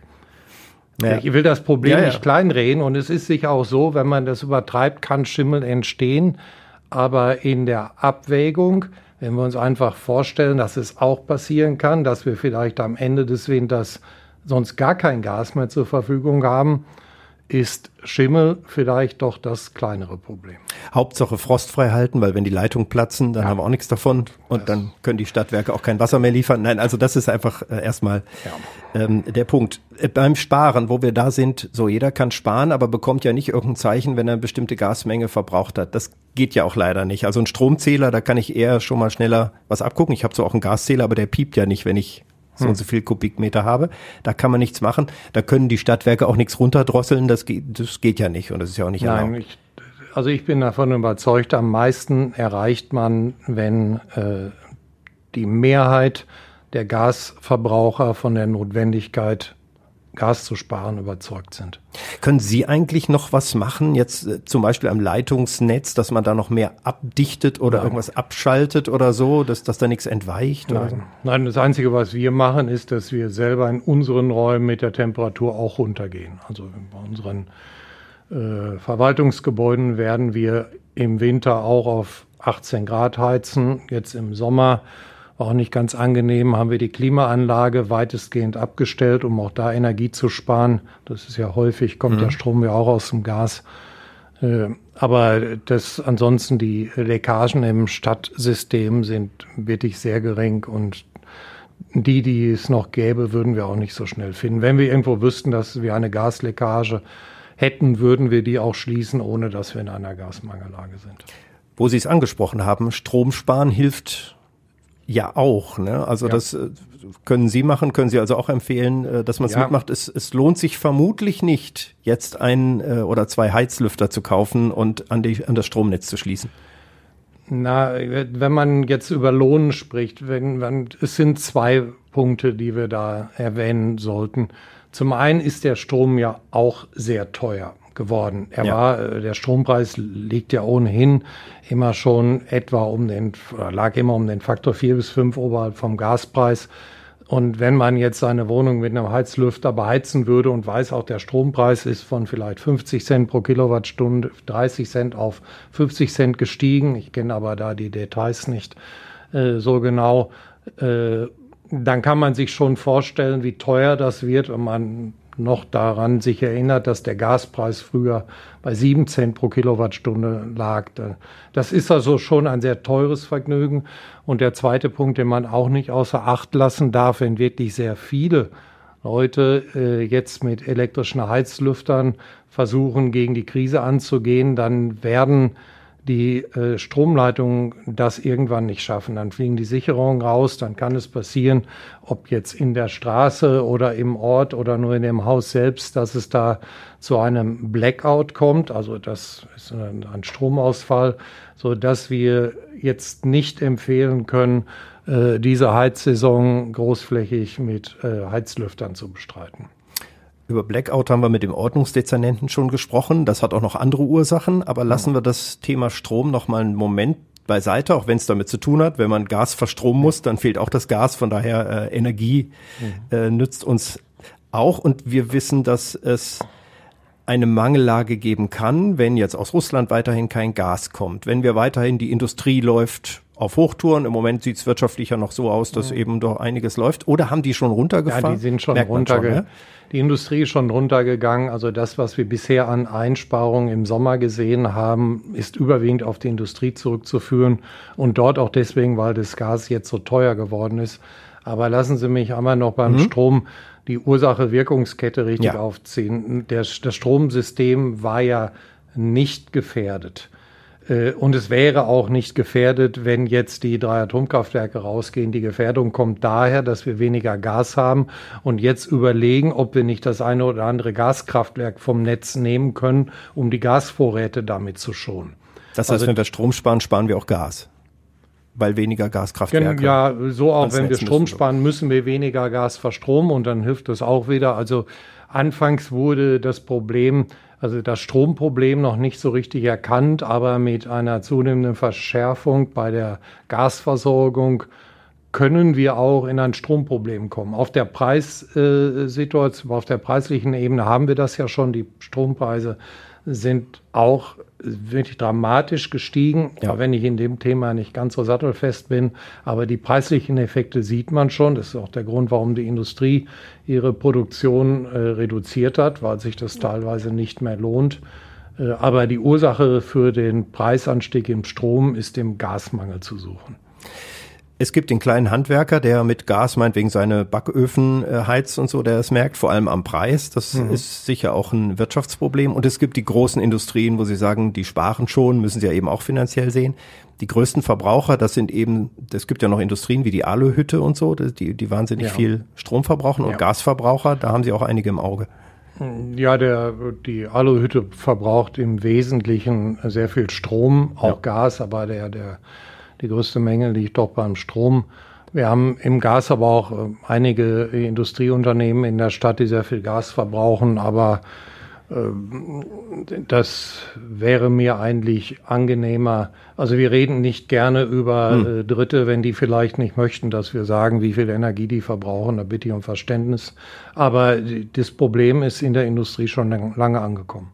Ja. Ich will das Problem ja, ja. nicht kleinreden und es ist sicher auch so, wenn man das übertreibt, kann Schimmel entstehen. Aber in der Abwägung, wenn wir uns einfach vorstellen, dass es auch passieren kann, dass wir vielleicht am Ende des Winters sonst gar kein Gas mehr zur Verfügung haben, ist Schimmel vielleicht doch das kleinere Problem. Hauptsache frostfrei halten, weil wenn die Leitungen platzen, dann ja. haben wir auch nichts davon und das dann können die Stadtwerke auch kein Wasser mehr liefern. Nein, also das ist einfach äh, erstmal ja. ähm, der Punkt. Äh, beim Sparen, wo wir da sind, so jeder kann sparen, aber bekommt ja nicht irgendein Zeichen, wenn er eine bestimmte Gasmenge verbraucht hat. Das geht ja auch leider nicht. Also ein Stromzähler, da kann ich eher schon mal schneller was abgucken. Ich habe so auch einen Gaszähler, aber der piept ja nicht, wenn ich so hm. und so viel Kubikmeter habe. Da kann man nichts machen. Da können die Stadtwerke auch nichts runterdrosseln. Das geht, das geht ja nicht und das ist ja auch nicht Nein, erlaubt. Ich, also ich bin davon überzeugt, am meisten erreicht man, wenn äh, die Mehrheit der Gasverbraucher von der Notwendigkeit Gas zu sparen überzeugt sind. Können Sie eigentlich noch was machen, jetzt äh, zum Beispiel am Leitungsnetz, dass man da noch mehr abdichtet oder Nein. irgendwas abschaltet oder so, dass, dass da nichts entweicht? Nein. So? Nein, das Einzige, was wir machen, ist, dass wir selber in unseren Räumen mit der Temperatur auch runtergehen. Also bei unseren äh, Verwaltungsgebäuden werden wir im Winter auch auf 18 Grad heizen, jetzt im Sommer war auch nicht ganz angenehm, haben wir die Klimaanlage weitestgehend abgestellt, um auch da Energie zu sparen. Das ist ja häufig, kommt mhm. der Strom ja auch aus dem Gas. Äh, aber das ansonsten die Leckagen im Stadtsystem sind wirklich sehr gering und die, die es noch gäbe, würden wir auch nicht so schnell finden. Wenn wir irgendwo wüssten, dass wir eine Gasleckage hätten, würden wir die auch schließen, ohne dass wir in einer Gasmangellage sind. Wo Sie es angesprochen haben, Strom sparen hilft ja auch. Ne? Also ja. das äh, können Sie machen, können Sie also auch empfehlen, äh, dass man es ja. mitmacht. Es, es lohnt sich vermutlich nicht, jetzt ein äh, oder zwei Heizlüfter zu kaufen und an, die, an das Stromnetz zu schließen. Na, wenn man jetzt über Lohn spricht, wenn man, es sind zwei Punkte, die wir da erwähnen sollten. Zum einen ist der Strom ja auch sehr teuer geworden. Er ja. war, äh, der Strompreis liegt ja ohnehin immer schon etwa um den, lag immer um den Faktor vier bis fünf oberhalb vom Gaspreis. Und wenn man jetzt seine Wohnung mit einem Heizlüfter beheizen würde und weiß auch, der Strompreis ist von vielleicht 50 Cent pro Kilowattstunde, 30 Cent auf 50 Cent gestiegen, ich kenne aber da die Details nicht äh, so genau, äh, dann kann man sich schon vorstellen, wie teuer das wird, wenn man noch daran sich erinnert, dass der Gaspreis früher bei sieben Cent pro Kilowattstunde lag. Das ist also schon ein sehr teures Vergnügen. Und der zweite Punkt, den man auch nicht außer Acht lassen darf, wenn wirklich sehr viele Leute äh, jetzt mit elektrischen Heizlüftern versuchen, gegen die Krise anzugehen, dann werden die äh, Stromleitungen das irgendwann nicht schaffen. Dann fliegen die Sicherungen raus, dann kann es passieren, ob jetzt in der Straße oder im Ort oder nur in dem Haus selbst, dass es da zu einem Blackout kommt. Also das ist ein, ein Stromausfall, so dass wir jetzt nicht empfehlen können, äh, diese Heizsaison großflächig mit äh, Heizlüftern zu bestreiten. Über Blackout haben wir mit dem Ordnungsdezernenten schon gesprochen. Das hat auch noch andere Ursachen, aber lassen wir das Thema Strom noch mal einen Moment beiseite, auch wenn es damit zu tun hat. Wenn man Gas verstromen muss, dann fehlt auch das Gas. Von daher äh, Energie mhm. äh, nützt uns auch. Und wir wissen, dass es eine Mangellage geben kann, wenn jetzt aus Russland weiterhin kein Gas kommt. Wenn wir weiterhin die Industrie läuft auf Hochtouren. Im Moment sieht es wirtschaftlich ja noch so aus, dass mhm. eben doch einiges läuft. Oder haben die schon runtergefahren? Ja, die sind schon runtergegangen. Ja? Die Industrie ist schon runtergegangen. Also das, was wir bisher an Einsparungen im Sommer gesehen haben, ist überwiegend auf die Industrie zurückzuführen. Und dort auch deswegen, weil das Gas jetzt so teuer geworden ist. Aber lassen Sie mich einmal noch beim mhm. Strom die Ursache-Wirkungskette richtig ja. aufziehen. Der, das Stromsystem war ja nicht gefährdet. Äh, und es wäre auch nicht gefährdet, wenn jetzt die drei Atomkraftwerke rausgehen. Die Gefährdung kommt daher, dass wir weniger Gas haben und jetzt überlegen, ob wir nicht das eine oder andere Gaskraftwerk vom Netz nehmen können, um die Gasvorräte damit zu schonen. Das heißt, also, wenn wir Strom sparen, sparen wir auch Gas. Weil weniger Gaskraftwerke. Ja, so auch wenn wir Strom sparen, müssen wir weniger Gas verstromen und dann hilft das auch wieder. Also anfangs wurde das Problem also das Stromproblem noch nicht so richtig erkannt, aber mit einer zunehmenden Verschärfung bei der Gasversorgung können wir auch in ein Stromproblem kommen. Auf der Preissituation, auf der preislichen Ebene haben wir das ja schon. Die Strompreise sind auch wirklich dramatisch gestiegen, ja. wenn ich in dem Thema nicht ganz so sattelfest bin. Aber die preislichen Effekte sieht man schon. Das ist auch der Grund, warum die Industrie ihre Produktion äh, reduziert hat, weil sich das teilweise nicht mehr lohnt. Äh, aber die Ursache für den Preisanstieg im Strom ist dem Gasmangel zu suchen. Es gibt den kleinen Handwerker, der mit Gas meinetwegen seine Backöfen äh, heizt und so, der es merkt, vor allem am Preis. Das mhm. ist sicher auch ein Wirtschaftsproblem. Und es gibt die großen Industrien, wo sie sagen, die sparen schon, müssen sie ja eben auch finanziell sehen. Die größten Verbraucher, das sind eben, es gibt ja noch Industrien wie die Aluhütte und so, die, die wahnsinnig ja. viel Strom verbrauchen und ja. Gasverbraucher, da haben sie auch einige im Auge. Ja, der, die Aluhütte verbraucht im Wesentlichen sehr viel Strom, auch ja. Gas, aber der, der die größte Menge liegt doch beim Strom. Wir haben im Gas aber auch äh, einige Industrieunternehmen in der Stadt, die sehr viel Gas verbrauchen, aber äh, das wäre mir eigentlich angenehmer. Also wir reden nicht gerne über hm. Äh, Dritte, wenn die vielleicht nicht möchten, dass wir sagen, wie viel Energie die verbrauchen. Da bitte ich um Verständnis. Aber das Problem ist in der Industrie schon lange angekommen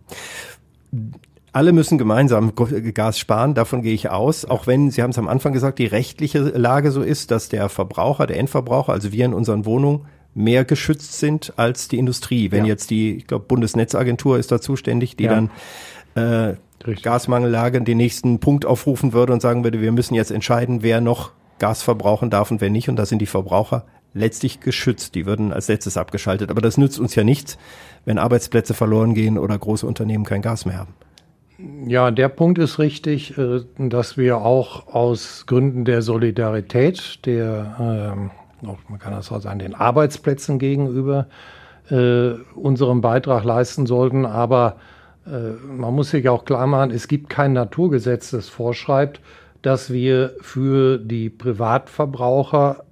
alle müssen gemeinsam Gas sparen, davon gehe ich aus, auch wenn, Sie haben es am Anfang gesagt, die rechtliche Lage so ist, dass der Verbraucher, der Endverbraucher, also wir in unseren Wohnungen, mehr geschützt sind als die Industrie. Wenn ja. jetzt die, ich glaube, Bundesnetzagentur ist da zuständig, die ja. dann äh, Gasmangellage den nächsten Punkt aufrufen würde und sagen würde, wir müssen jetzt entscheiden, wer noch Gas verbrauchen darf und wer nicht. Und da sind die Verbraucher letztlich geschützt. Die würden als letztes abgeschaltet. Aber das nützt uns ja nichts, wenn Arbeitsplätze verloren gehen oder große Unternehmen kein Gas mehr haben. Ja, der Punkt ist richtig, äh, dass wir auch aus Gründen der Solidarität, der, ähm, man kann das auch sagen, den Arbeitsplätzen gegenüber äh, unseren Beitrag leisten sollten. Aber äh, man muss sich auch klar machen, es gibt kein Naturgesetz, das vorschreibt, dass wir für die Privatverbraucher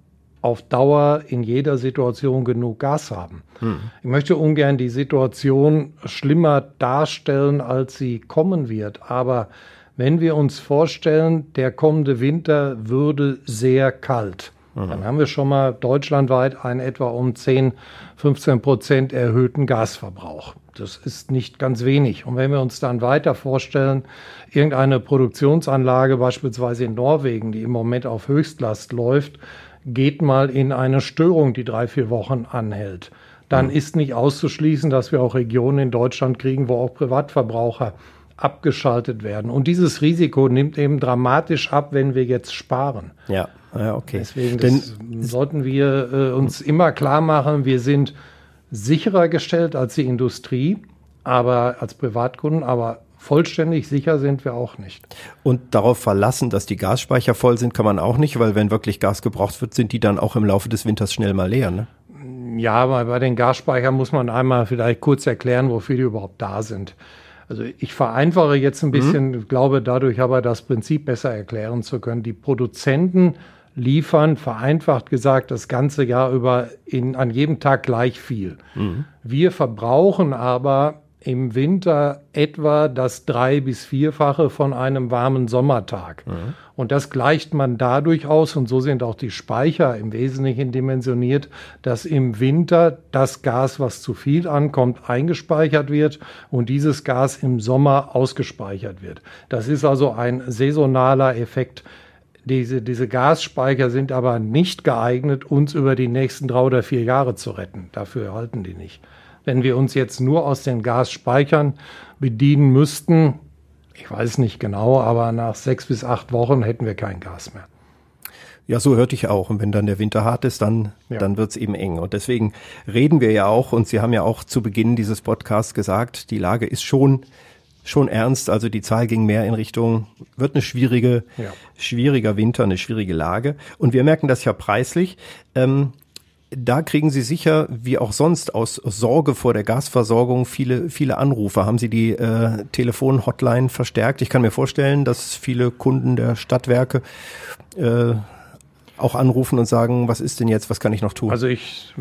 auf Dauer in jeder Situation genug Gas haben. Hm. Ich möchte ungern die Situation schlimmer darstellen, als sie kommen wird. Aber wenn wir uns vorstellen, der kommende Winter würde sehr kalt, mhm. dann haben wir schon mal deutschlandweit einen etwa um 10, 15 Prozent erhöhten Gasverbrauch. Das ist nicht ganz wenig. Und wenn wir uns dann weiter vorstellen, irgendeine Produktionsanlage beispielsweise in Norwegen, die im Moment auf Höchstlast läuft, geht mal in eine Störung, die drei, vier Wochen anhält. Dann mhm. ist nicht auszuschließen, dass wir auch Regionen in Deutschland kriegen, wo auch Privatverbraucher abgeschaltet werden. Und dieses Risiko nimmt eben dramatisch ab, wenn wir jetzt sparen. Ja, ja okay. Deswegen Denn, sollten wir äh, uns immer klar machen, wir sind sicherer gestellt als die Industrie, aber als Privatkunden, aber vollständig sicher sind wir auch nicht. Und darauf verlassen, dass die Gasspeicher voll sind, kann man auch nicht, weil wenn wirklich Gas gebraucht wird, sind die dann auch im Laufe des Winters schnell mal leer, ne? Ja, aber bei den Gasspeichern muss man einmal vielleicht kurz erklären, wofür die überhaupt da sind. Also ich vereinfache jetzt ein bisschen, mhm. glaube dadurch aber das Prinzip besser erklären zu können. Die Produzenten liefern, vereinfacht gesagt, das ganze Jahr über in, an jedem Tag gleich viel. Mhm. Wir verbrauchen aber im Winter etwa das drei- bis vierfache von einem warmen Sommertag. Mhm. Und das gleicht man dadurch aus, und so sind auch die Speicher im Wesentlichen dimensioniert, dass im Winter das Gas, was zu viel ankommt, eingespeichert wird und dieses Gas im Sommer ausgespeichert wird. Das ist also ein saisonaler Effekt. Diese, diese Gasspeicher sind aber nicht geeignet, uns über die nächsten drei oder vier Jahre zu retten. Dafür halten die nicht. Wenn wir uns jetzt nur aus den Gasspeichern bedienen müssten, ich weiß nicht genau, aber nach sechs bis acht Wochen hätten wir kein Gas mehr. Ja, so hörte ich auch. Und wenn dann der Winter hart ist, dann, ja. dann wird's eben eng. Und deswegen reden wir ja auch, und Sie haben ja auch zu Beginn dieses Podcasts gesagt, die Lage ist schon, schon ernst. Also die Zahl ging mehr in Richtung, wird eine schwierige, ja. schwieriger Winter, eine schwierige Lage. Und wir merken das ja preislich. Ähm, da kriegen Sie sicher, wie auch sonst, aus Sorge vor der Gasversorgung viele, viele Anrufe. Haben Sie die äh, Telefon-Hotline verstärkt? Ich kann mir vorstellen, dass viele Kunden der Stadtwerke äh, auch anrufen und sagen, was ist denn jetzt, was kann ich noch tun? Also ich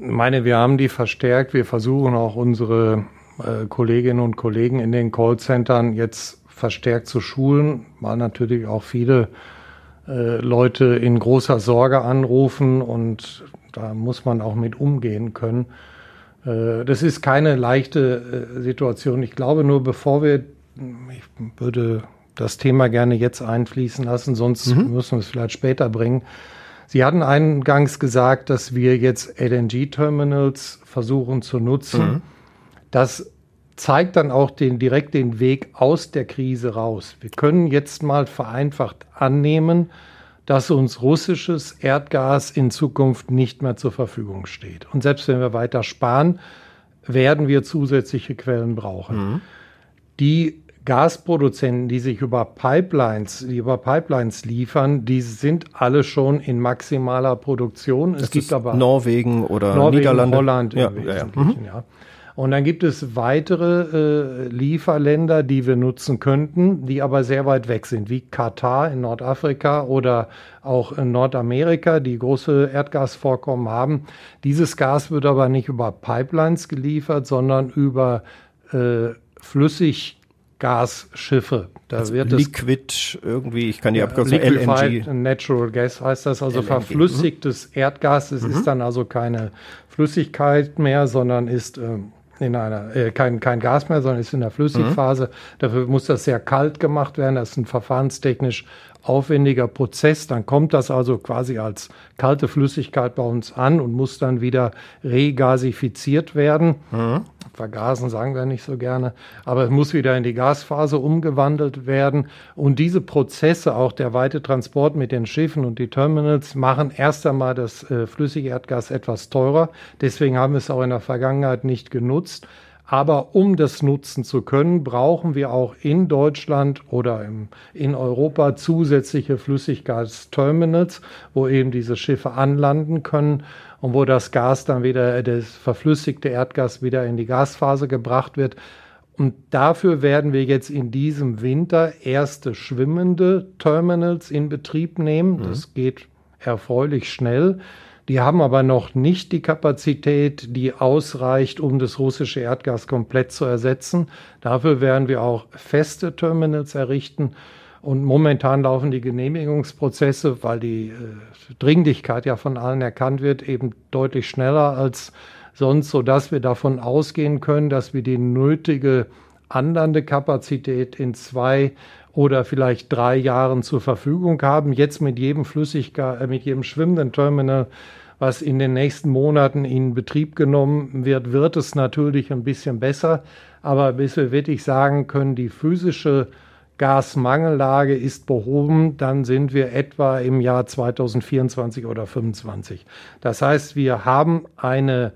meine, wir haben die verstärkt. Wir versuchen auch unsere äh, Kolleginnen und Kollegen in den Callcentern jetzt verstärkt zu schulen, weil natürlich auch viele äh, Leute in großer Sorge anrufen und da muss man auch mit umgehen können. Äh, das ist keine leichte äh, Situation. Ich glaube nur, bevor wir, ich würde das Thema gerne jetzt einfließen lassen, sonst mhm. müssen wir es vielleicht später bringen. Sie hatten eingangs gesagt, dass wir jetzt LNG-Terminals versuchen zu nutzen. Mhm. Das zeigt dann auch den, direkt den Weg aus der Krise raus. Wir können jetzt mal vereinfacht annehmen, dass uns russisches Erdgas in Zukunft nicht mehr zur Verfügung steht. Und selbst wenn wir weiter sparen, werden wir zusätzliche Quellen brauchen. Mhm. Die Gasproduzenten, die sich über Pipelines, die über Pipelines liefern, die sind alle schon in maximaler Produktion. Es das gibt aber Norwegen oder Norwegen, Niederlande, Holland ja, im ja, mhm. ja. Und dann gibt es weitere äh, Lieferländer, die wir nutzen könnten, die aber sehr weit weg sind, wie Katar in Nordafrika oder auch in Nordamerika, die große Erdgasvorkommen haben. Dieses Gas wird aber nicht über Pipelines geliefert, sondern über äh, Flüssiggasschiffe. Da also wird Liquid es, irgendwie, ich kann die Abkürzung LNG. Natural Gas heißt das, also LNG. verflüssigtes mhm. Erdgas. Es mhm. ist dann also keine Flüssigkeit mehr, sondern ist ähm, in einer, äh, kein, kein Gas mehr, sondern ist in der Flüssigphase. Mhm. Dafür muss das sehr kalt gemacht werden. Das ist ein verfahrenstechnisch aufwendiger Prozess. Dann kommt das also quasi als kalte Flüssigkeit bei uns an und muss dann wieder regasifiziert werden. Mhm. Vergasen sagen wir nicht so gerne, aber es muss wieder in die Gasphase umgewandelt werden. Und diese Prozesse, auch der weite Transport mit den Schiffen und die Terminals, machen erst einmal das äh, Flüssigerdgas etwas teurer. Deswegen haben wir es auch in der Vergangenheit nicht genutzt. Aber um das nutzen zu können, brauchen wir auch in Deutschland oder im, in Europa zusätzliche Flüssiggasterminals, wo eben diese Schiffe anlanden können und wo das Gas dann wieder, das verflüssigte Erdgas wieder in die Gasphase gebracht wird. Und dafür werden wir jetzt in diesem Winter erste schwimmende Terminals in Betrieb nehmen. Mhm. Das geht erfreulich schnell. Die haben aber noch nicht die Kapazität, die ausreicht, um das russische Erdgas komplett zu ersetzen. Dafür werden wir auch feste Terminals errichten. Und momentan laufen die Genehmigungsprozesse, weil die äh, Dringlichkeit ja von allen erkannt wird, eben deutlich schneller als sonst, sodass wir davon ausgehen können, dass wir die nötige andernde Kapazität in zwei oder vielleicht drei Jahren zur Verfügung haben. Jetzt mit jedem Flüssiggas, äh, mit jedem schwimmenden Terminal was in den nächsten Monaten in Betrieb genommen wird, wird es natürlich ein bisschen besser. Aber bis wir wirklich sagen können, die physische Gasmangellage ist behoben, dann sind wir etwa im Jahr 2024 oder 2025. Das heißt, wir haben eine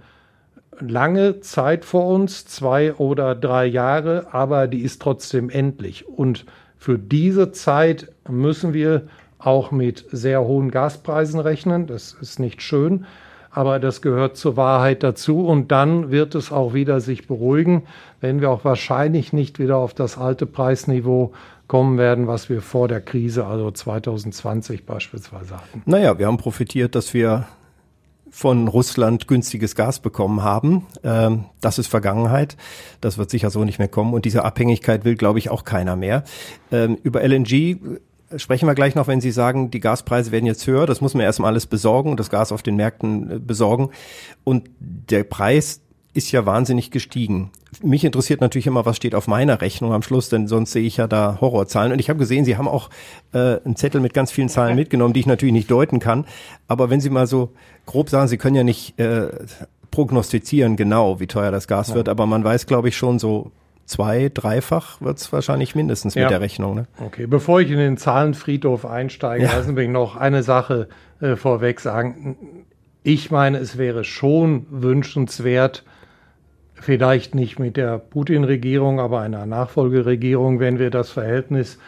lange Zeit vor uns, zwei oder drei Jahre, aber die ist trotzdem endlich. Und für diese Zeit müssen wir auch mit sehr hohen Gaspreisen rechnen. Das ist nicht schön, aber das gehört zur Wahrheit dazu. Und dann wird es auch wieder sich beruhigen, wenn wir auch wahrscheinlich nicht wieder auf das alte Preisniveau kommen werden, was wir vor der Krise, also 2020 beispielsweise hatten. Naja, wir haben profitiert, dass wir von Russland günstiges Gas bekommen haben. Ähm, das ist Vergangenheit. Das wird sicher so nicht mehr kommen. Und diese Abhängigkeit will, glaube ich, auch keiner mehr. Ähm, über LNG sprechen wir gleich noch, wenn Sie sagen, die Gaspreise werden jetzt höher. Das muss man erstmal alles besorgen und das Gas auf den Märkten äh, besorgen. Und der Preis ist ja wahnsinnig gestiegen. Mich interessiert natürlich immer, was steht auf meiner Rechnung am Schluss, denn sonst sehe ich ja da Horrorzahlen. Und ich habe gesehen, Sie haben auch äh, einen Zettel mit ganz vielen Zahlen [laughs] mitgenommen, die ich natürlich nicht deuten kann. Aber wenn Sie mal so grob sagen, Sie können ja nicht äh, prognostizieren genau, wie teuer das Gas ja. wird, aber man weiß, glaube ich, schon so zwei, dreifach wird es wahrscheinlich mindestens ja. mit der Rechnung. Ne? Okay, bevor ich in den Zahlenfriedhof einsteige, ja. lassen wir noch eine Sache äh, vorweg sagen. Ich meine, es wäre schon wünschenswert, vielleicht nicht mit der Putin-Regierung, aber einer Nachfolgeregierung, wenn wir das Verhältnis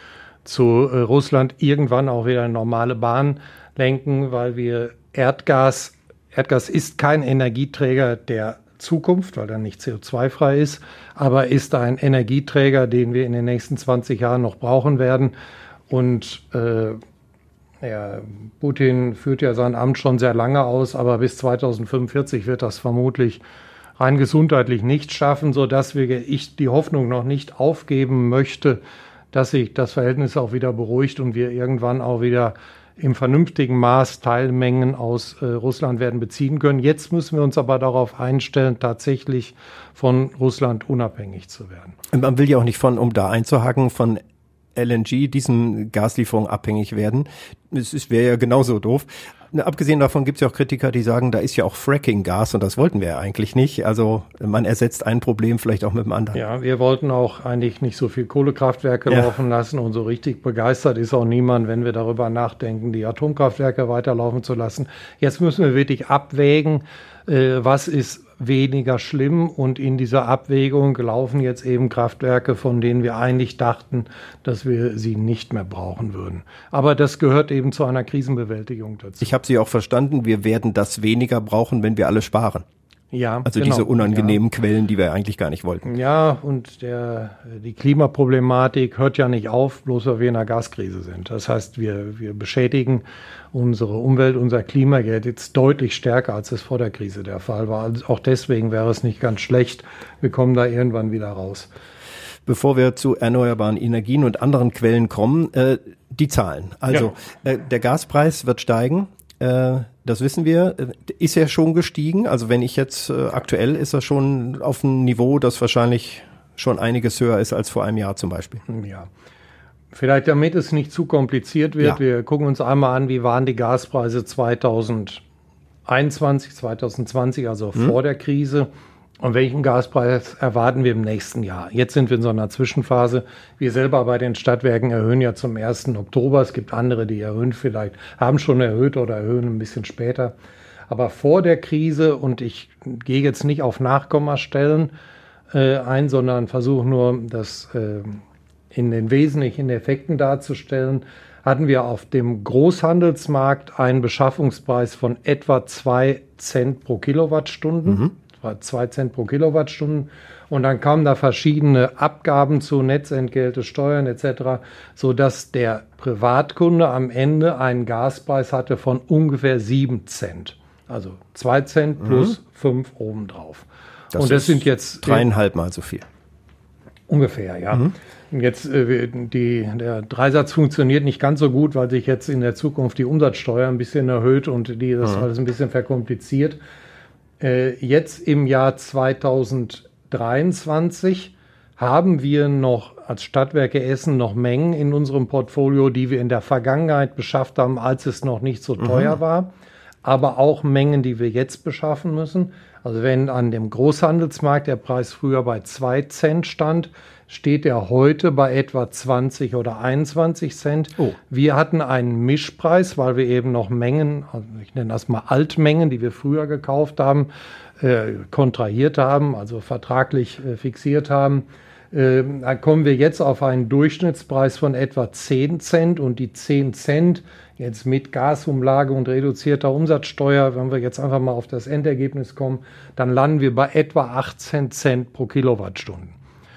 zu äh, Russland irgendwann auch wieder in normale Bahn lenken, weil wir Erdgas, Erdgas ist kein Energieträger, der Zukunft, weil er nicht CO2-frei ist, aber ist ein Energieträger, den wir in den nächsten 20 Jahren noch brauchen werden. Und äh, ja, Putin führt ja sein Amt schon sehr lange aus, aber bis 2045 wird das vermutlich rein gesundheitlich nicht schaffen, sodass wir, ich die Hoffnung noch nicht aufgeben möchte, dass sich das Verhältnis auch wieder beruhigt und wir irgendwann auch wieder im vernünftigen Maß Teilmengen aus äh, Russland werden beziehen können. Jetzt müssen wir uns aber darauf einstellen, tatsächlich von Russland unabhängig zu werden. Man will ja auch nicht von, um da einzuhaken, von LNG, diesen Gaslieferungen abhängig werden. Es wäre ja genauso doof. Abgesehen davon gibt es ja auch Kritiker, die sagen, da ist ja auch Fracking-Gas und das wollten wir ja eigentlich nicht. Also man ersetzt ein Problem vielleicht auch mit dem anderen. Ja, wir wollten auch eigentlich nicht so viel Kohlekraftwerke ja. laufen lassen und so richtig begeistert ist auch niemand, wenn wir darüber nachdenken, die Atomkraftwerke weiterlaufen zu lassen. Jetzt müssen wir wirklich abwägen, äh, was ist weniger schlimm und in dieser Abwägung laufen jetzt eben Kraftwerke, von denen wir eigentlich dachten, dass wir sie nicht mehr brauchen würden. Aber das gehört eben zu einer Krisenbewältigung dazu. Ich habe Sie auch verstanden, wir werden das weniger brauchen, wenn wir alle sparen. Ja, also genau. diese unangenehmen ja. Quellen, die wir eigentlich gar nicht wollten. Ja, und der, die Klimaproblematik hört ja nicht auf, bloß weil wir in einer Gaskrise sind. Das heißt, wir, wir beschädigen unsere Umwelt, unser Klima jetzt deutlich stärker, als es vor der Krise der Fall war. Also auch deswegen wäre es nicht ganz schlecht. Wir kommen da irgendwann wieder raus. Bevor wir zu erneuerbaren Energien und anderen Quellen kommen, äh, die Zahlen. Also ja. äh, der Gaspreis wird steigen. Äh, das wissen wir, ist ja schon gestiegen. Also wenn ich jetzt äh, aktuell ist er schon auf einem Niveau, das wahrscheinlich schon einiges höher ist als vor einem Jahr zum Beispiel. Ja. Vielleicht damit es nicht zu kompliziert wird, ja. wir gucken uns einmal an, wie waren die Gaspreise 2021, 2020, also hm. vor der Krise. Und welchen Gaspreis erwarten wir im nächsten Jahr? Jetzt sind wir in so einer Zwischenphase. Wir selber bei den Stadtwerken erhöhen ja zum 1. Oktober. Es gibt andere, die erhöhen vielleicht, haben schon erhöht oder erhöhen ein bisschen später. Aber vor der Krise, und ich gehe jetzt nicht auf Nachkommastellen äh, ein, sondern versuche nur, das äh, in den wesentlichen Effekten darzustellen, hatten wir auf dem Großhandelsmarkt einen Beschaffungspreis von etwa zwei Cent pro Kilowattstunden. Mhm war 2 Cent pro Kilowattstunde. Und dann kamen da verschiedene Abgaben zu, Netzentgelte, Steuern etc., sodass der Privatkunde am Ende einen Gaspreis hatte von ungefähr 7 Cent. Also 2 Cent mhm. plus 5 mhm. obendrauf. Das und das sind jetzt dreieinhalb Mal so viel. Ungefähr, ja. Mhm. Jetzt äh, die, der Dreisatz funktioniert nicht ganz so gut, weil sich jetzt in der Zukunft die Umsatzsteuer ein bisschen erhöht und die das mhm. alles ein bisschen verkompliziert. Äh, jetzt im Jahr 2023 haben wir noch als Stadtwerke Essen noch Mengen in unserem Portfolio, die wir in der Vergangenheit beschafft haben, als es noch nicht so teuer mhm. war, aber auch Mengen, die wir jetzt beschaffen müssen. Also wenn an dem Großhandelsmarkt der Preis früher bei zwei Cent stand, steht er heute bei etwa 20 oder 21 Cent. Oh. Wir hatten einen Mischpreis, weil wir eben noch Mengen, also ich nenne das mal Altmengen, die wir früher gekauft haben, äh, kontrahiert haben, also vertraglich äh, fixiert haben. Äh, da kommen wir jetzt auf einen Durchschnittspreis von etwa 10 Cent und die 10 Cent jetzt mit Gasumlage und reduzierter Umsatzsteuer, wenn wir jetzt einfach mal auf das Endergebnis kommen, dann landen wir bei etwa 18 Cent pro Kilowattstunde.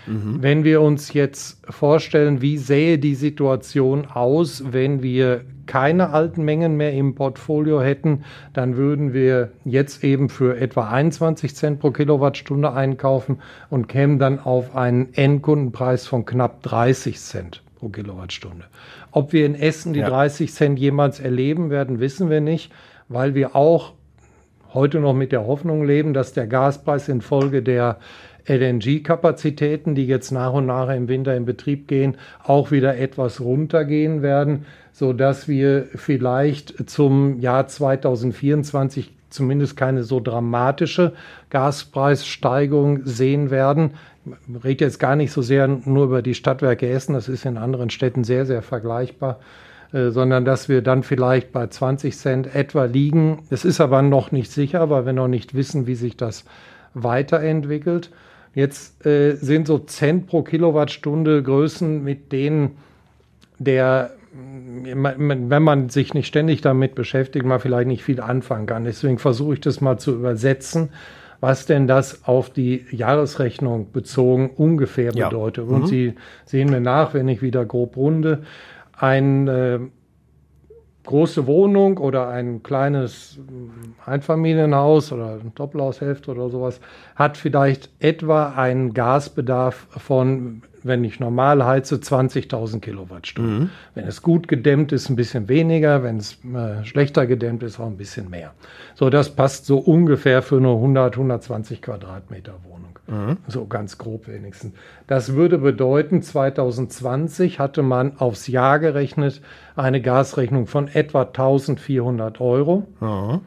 Mhm. Wenn wir uns jetzt vorstellen, wie sähe die Situation aus, wenn wir keine alten Mengen mehr im Portfolio hätten, dann würden wir jetzt eben für etwa 21 Cent pro Kilowattstunde einkaufen und kämen dann auf einen Endkundenpreis von knapp 30 Cent pro Kilowattstunde. Ob wir in Essen die ja. 30 Cent jemals erleben werden, wissen wir nicht, weil wir auch heute noch mit der Hoffnung leben, dass der Gaspreis infolge der LNG-Kapazitäten, die jetzt nach und nach im Winter in Betrieb gehen, auch wieder etwas runtergehen werden, so dass wir vielleicht zum Jahr 2024 zumindest keine so dramatische Gaspreissteigerung sehen werden. Ich rede jetzt gar nicht so sehr nur über die Stadtwerke Essen, das ist in anderen Städten sehr, sehr vergleichbar, äh, sondern dass wir dann vielleicht bei 20 Cent etwa liegen. Es ist aber noch nicht sicher, weil wir noch nicht wissen, wie sich das weiterentwickelt. Jetzt äh, sind so Cent pro Kilowattstunde Größen, mit denen der, wenn man sich nicht ständig damit beschäftigt, man vielleicht nicht viel anfangen kann. Deswegen versuche ich das mal zu übersetzen, was denn das auf die Jahresrechnung bezogen ungefähr bedeutet. Ja. Und mhm. Sie sehen mir nach, wenn ich wieder grob runde. Ein äh, große Wohnung oder ein kleines Einfamilienhaus oder ein Doppelhaushälfte oder sowas hat vielleicht etwa einen Gasbedarf von, wenn ich normal heize, 20.000 Kilowattstunden. Mhm. Wenn es gut gedämmt ist, ein bisschen weniger. Wenn es äh, schlechter gedämmt ist, auch ein bisschen mehr. So, das passt so ungefähr für eine 100, 120 Quadratmeter Wohnung. Mhm. So ganz grob wenigstens. Das würde bedeuten, 2020 hatte man aufs Jahr gerechnet eine Gasrechnung von etwa 1400 Euro. Mhm.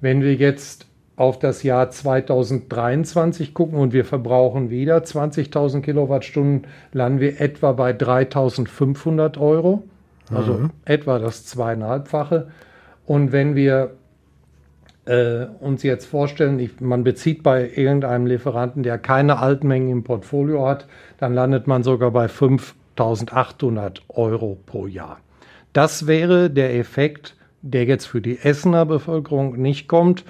Wenn wir jetzt auf das Jahr 2023 gucken und wir verbrauchen wieder 20.000 Kilowattstunden, landen wir etwa bei 3.500 Euro, also mhm. etwa das zweieinhalbfache. Und wenn wir äh, uns jetzt vorstellen, ich, man bezieht bei irgendeinem Lieferanten, der keine Altmengen im Portfolio hat, dann landet man sogar bei 5.800 Euro pro Jahr. Das wäre der Effekt, der jetzt für die Essener Bevölkerung nicht kommt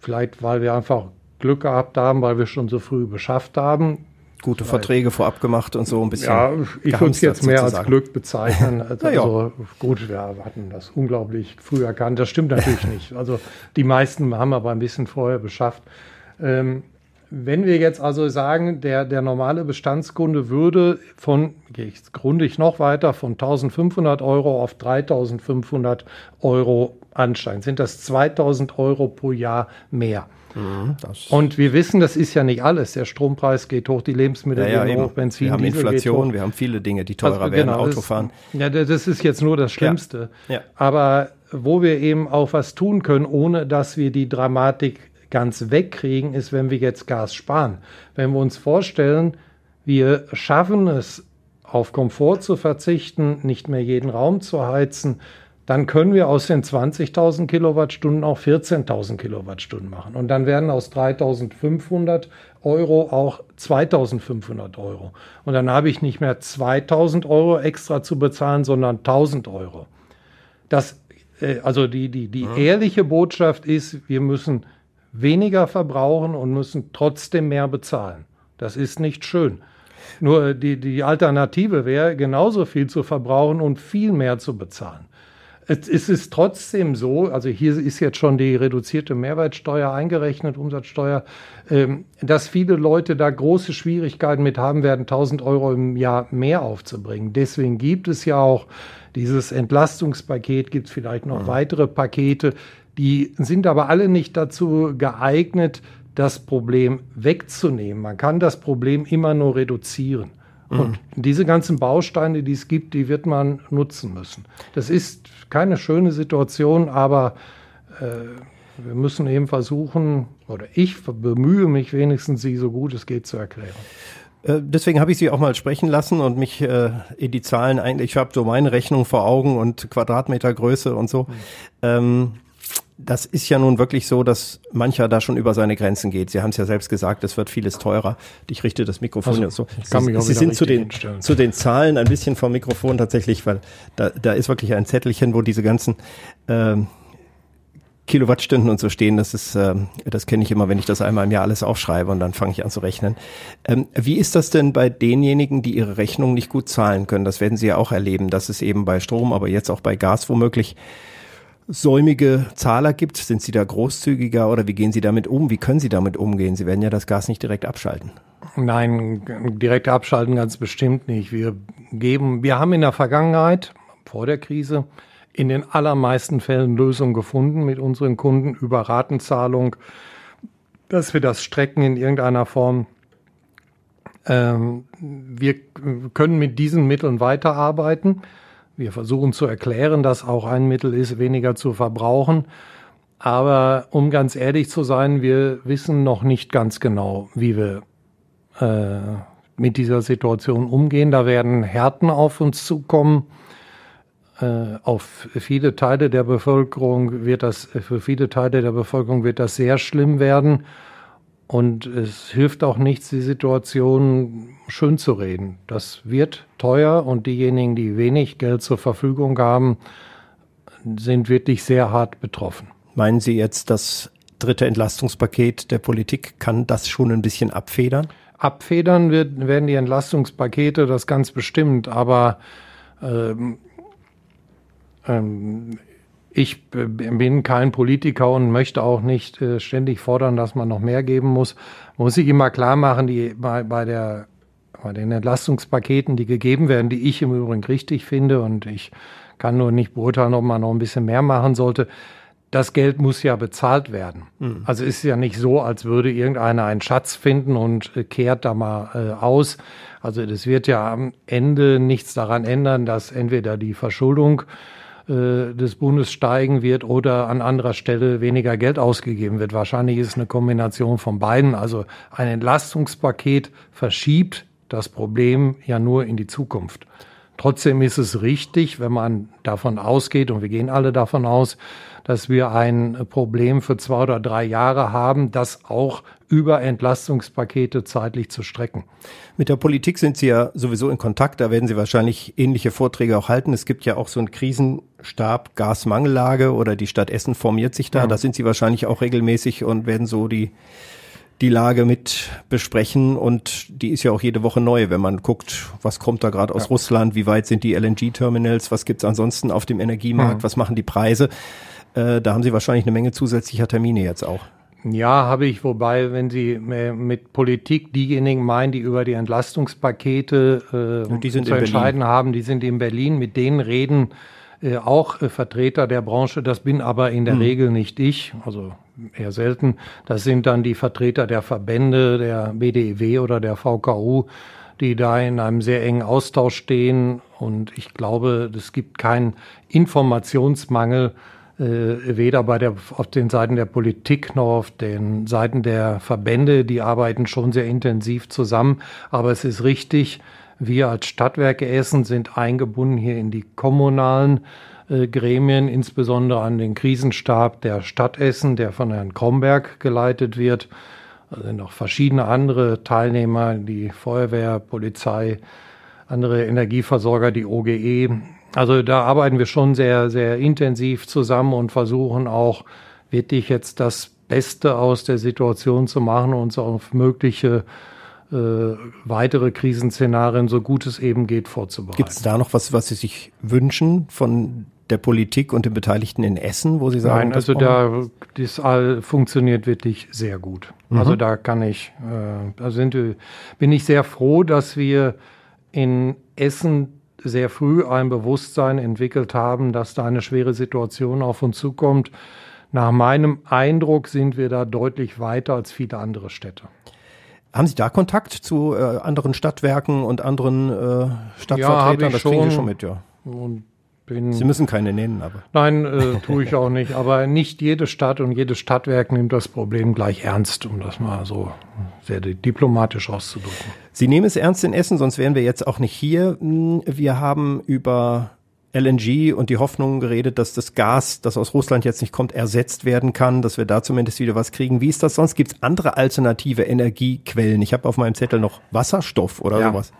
Vielleicht, weil wir einfach Glück gehabt haben, weil wir schon so früh beschafft haben. Gute. Verträge vorab gemacht und so ein bisschen. Ja, ich würde es jetzt mehr als Glück bezeichnen. [laughs] Also, ja. also gut, wir hatten das unglaublich früh erkannt. Das stimmt natürlich nicht. Also die meisten haben aber ein bisschen vorher beschafft. Ähm, wenn wir jetzt also sagen, der, der normale Bestandskunde würde von, gehe ich grundig noch weiter, von 1500 Euro auf 3500 Euro ansteigen, sind das 2000 Euro pro Jahr mehr. Mhm, und wir wissen, das ist ja nicht alles. Der Strompreis geht hoch, die Lebensmittel ja, gehen hoch, Benzin, Wir haben Diesel Inflation, wir haben viele Dinge, die teurer also, werden, genau, Autofahren. Das, ja, das ist jetzt nur das Schlimmste. Ja, ja. Aber wo wir eben auch was tun können, ohne dass wir die Dramatik ganz wegkriegen, ist, wenn wir jetzt Gas sparen. Wenn wir uns vorstellen, wir schaffen es, auf Komfort zu verzichten, nicht mehr jeden Raum zu heizen, dann können wir aus den 20.000 Kilowattstunden auch 14.000 Kilowattstunden machen. Und dann werden aus 3.500 Euro auch 2.500 Euro. Und dann habe ich nicht mehr 2.000 Euro extra zu bezahlen, sondern 1.000 Euro. Das, äh, also die, die, die ja. ehrliche Botschaft ist, wir müssen weniger verbrauchen und müssen trotzdem mehr bezahlen. Das ist nicht schön. Nur die, die Alternative wäre, genauso viel zu verbrauchen und viel mehr zu bezahlen. Es, es ist trotzdem so, also hier ist jetzt schon die reduzierte Mehrwertsteuer eingerechnet, Umsatzsteuer, ähm, dass viele Leute da große Schwierigkeiten mit haben werden, 1000 Euro im Jahr mehr aufzubringen. Deswegen gibt es ja auch dieses Entlastungspaket, gibt es vielleicht noch mhm. weitere Pakete, die sind aber alle nicht dazu geeignet, das Problem wegzunehmen. Man kann das Problem immer nur reduzieren. Mhm. Und diese ganzen Bausteine, die es gibt, die wird man nutzen müssen. Das ist keine schöne Situation, aber äh, wir müssen eben versuchen, oder ich bemühe mich wenigstens, sie so gut es geht zu erklären. Äh, deswegen habe ich Sie auch mal sprechen lassen und mich äh, in die Zahlen eigentlich, ich habe so meine Rechnung vor Augen und Quadratmetergröße und so. Mhm. Ähm, das ist ja nun wirklich so, dass mancher da schon über seine Grenzen geht. Sie haben es ja selbst gesagt, es wird vieles teurer. Ich richte das Mikrofon also, ja so. Sie, Sie sind zu den, zu den Zahlen ein bisschen vom Mikrofon tatsächlich, weil da, da ist wirklich ein Zettelchen, wo diese ganzen ähm, Kilowattstunden und so stehen. Das ist, ähm, das kenne ich immer, wenn ich das einmal im Jahr alles aufschreibe und dann fange ich an zu rechnen. Ähm, wie ist das denn bei denjenigen, die ihre Rechnung nicht gut zahlen können? Das werden Sie ja auch erleben, dass es eben bei Strom, aber jetzt auch bei Gas womöglich säumige Zahler gibt? Sind Sie da großzügiger oder wie gehen Sie damit um? Wie können Sie damit umgehen? Sie werden ja das Gas nicht direkt abschalten. Nein, direkt abschalten ganz bestimmt nicht. Wir geben, wir haben in der Vergangenheit, vor der Krise, in den allermeisten Fällen Lösungen gefunden mit unseren Kunden über Ratenzahlung, dass wir das strecken in irgendeiner Form. Ähm, wir können mit diesen Mitteln weiterarbeiten. Wir versuchen zu erklären, dass auch ein Mittel ist, weniger zu verbrauchen. Aber um ganz ehrlich zu sein, wir wissen noch nicht ganz genau, wie wir äh, mit dieser Situation umgehen. Da werden Härten auf uns zukommen. Äh, auf viele Teile der Bevölkerung wird das, für viele Teile der Bevölkerung wird das sehr schlimm werden. Und es hilft auch nichts, die Situation schön zu reden. Das wird teuer und diejenigen, die wenig Geld zur Verfügung haben, sind wirklich sehr hart betroffen. Meinen Sie jetzt, das dritte Entlastungspaket der Politik kann das schon ein bisschen abfedern? Abfedern wird, werden die Entlastungspakete das ganz bestimmt, aber ähm, ähm, ich bin kein Politiker und möchte auch nicht äh, ständig fordern, dass man noch mehr geben muss. Man muss sich immer klar machen, die, bei, bei der bei den Entlastungspaketen, die gegeben werden, die ich im Übrigen richtig finde und ich kann nur nicht beurteilen, ob man noch ein bisschen mehr machen sollte. Das Geld muss ja bezahlt werden. Mhm. Also ist ja nicht so, als würde irgendeiner einen Schatz finden und äh, kehrt da mal äh, aus. Also das wird ja am Ende nichts daran ändern, dass entweder die Verschuldung äh, des Bundes steigen wird oder an anderer Stelle weniger Geld ausgegeben wird. Wahrscheinlich ist es eine Kombination von beiden. Also ein Entlastungspaket verschiebt das Problem ja nur in die Zukunft. Trotzdem ist es richtig, wenn man davon ausgeht, und wir gehen alle davon aus, dass wir ein Problem für zwei oder drei Jahre haben, das auch über Entlastungspakete zeitlich zu strecken. Mit der Politik sind Sie ja sowieso in Kontakt. Da werden Sie wahrscheinlich ähnliche Vorträge auch halten. Es gibt ja auch so einen Krisenstab Gasmangellage oder die Stadt Essen formiert sich da. Ja. Da sind Sie wahrscheinlich auch regelmäßig und werden so die die Lage mit besprechen und die ist ja auch jede Woche neu, wenn man guckt, was kommt da gerade aus ja. Russland, wie weit sind die LNG-Terminals, was gibt's ansonsten auf dem Energiemarkt, mhm. was machen die Preise. Äh, da haben Sie wahrscheinlich eine Menge zusätzlicher Termine jetzt auch. Ja, habe ich, wobei, wenn Sie mit Politik diejenigen meinen, die über die Entlastungspakete äh, zu entscheiden haben, die sind in Berlin, mit denen reden äh, auch äh, Vertreter der Branche, das bin aber in der hm. Regel nicht ich, also eher selten. Das sind dann die Vertreter der Verbände, der BDEW oder der VKU, die da in einem sehr engen Austausch stehen. Und ich glaube, es gibt keinen Informationsmangel äh, weder bei der, auf den Seiten der Politik noch auf den Seiten der Verbände. Die arbeiten schon sehr intensiv zusammen. Aber es ist richtig, wir als Stadtwerke Essen sind eingebunden hier in die kommunalen äh, Gremien, insbesondere an den Krisenstab der Stadt Essen, der von Herrn Kromberg geleitet wird. Es sind noch verschiedene andere Teilnehmer, die Feuerwehr, Polizei, andere Energieversorger, die OGE. Also da arbeiten wir schon sehr, sehr intensiv zusammen und versuchen auch wirklich jetzt das Beste aus der Situation zu machen und uns auf mögliche äh, weitere Krisenszenarien, so gut es eben geht, vorzubereiten. Gibt es da noch was, was Sie sich wünschen von der Politik und den Beteiligten in Essen, wo Sie sagen? Nein, also da das all funktioniert wirklich sehr gut. Mhm. Also da kann ich, äh, da sind bin ich sehr froh, dass wir in Essen sehr früh ein Bewusstsein entwickelt haben, dass da eine schwere Situation auf uns zukommt. Nach meinem Eindruck sind wir da deutlich weiter als viele andere Städte. Haben Sie da Kontakt zu äh, anderen Stadtwerken und anderen äh, Stadtvertretern? Ja, das schon. kriegen Sie schon mit, ja. Und bin, Sie müssen keine nennen, aber. Nein, äh, [laughs] tue ich auch nicht. Aber nicht jede Stadt und jedes Stadtwerk nimmt das Problem gleich ernst, um das mal so sehr diplomatisch auszudrücken. Sie nehmen es ernst in Essen, sonst wären wir jetzt auch nicht hier. Hm, wir haben über LNG und die Hoffnung geredet, dass das Gas, das aus Russland jetzt nicht kommt, ersetzt werden kann, dass wir da zumindest wieder was kriegen. Wie ist das sonst? Gibt es andere alternative Energiequellen? Ich habe auf meinem Zettel noch Wasserstoff oder ja. sowas.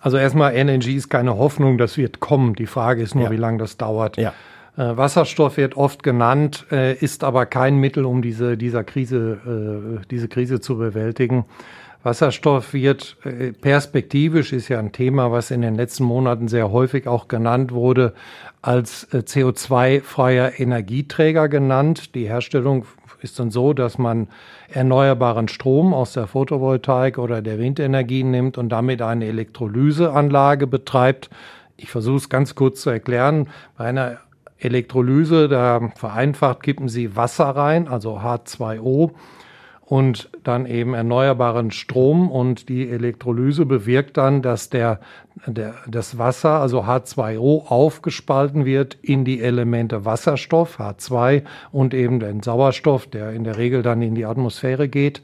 Also erstmal, LNG ist keine Hoffnung, das wird kommen. Die Frage ist nur, ja. wie lange das dauert. Ja. Äh, Wasserstoff wird oft genannt, äh, ist aber kein Mittel, um diese, dieser Krise, äh, diese Krise zu bewältigen. Wasserstoff wird perspektivisch, ist ja ein Thema, was in den letzten Monaten sehr häufig auch genannt wurde, als äh, CO2-freier Energieträger genannt. Die Herstellung ist dann so, dass man erneuerbaren Strom aus der Photovoltaik oder der Windenergie nimmt und damit eine Elektrolyseanlage betreibt. Ich versuche es ganz kurz zu erklären. Bei einer Elektrolyse, da vereinfacht kippen Sie Wasser rein, also H2O und dann eben erneuerbaren Strom und die Elektrolyse bewirkt dann, dass der, der, das Wasser, also H2O, aufgespalten wird in die Elemente Wasserstoff, H2 und eben den Sauerstoff, der in der Regel dann in die Atmosphäre geht.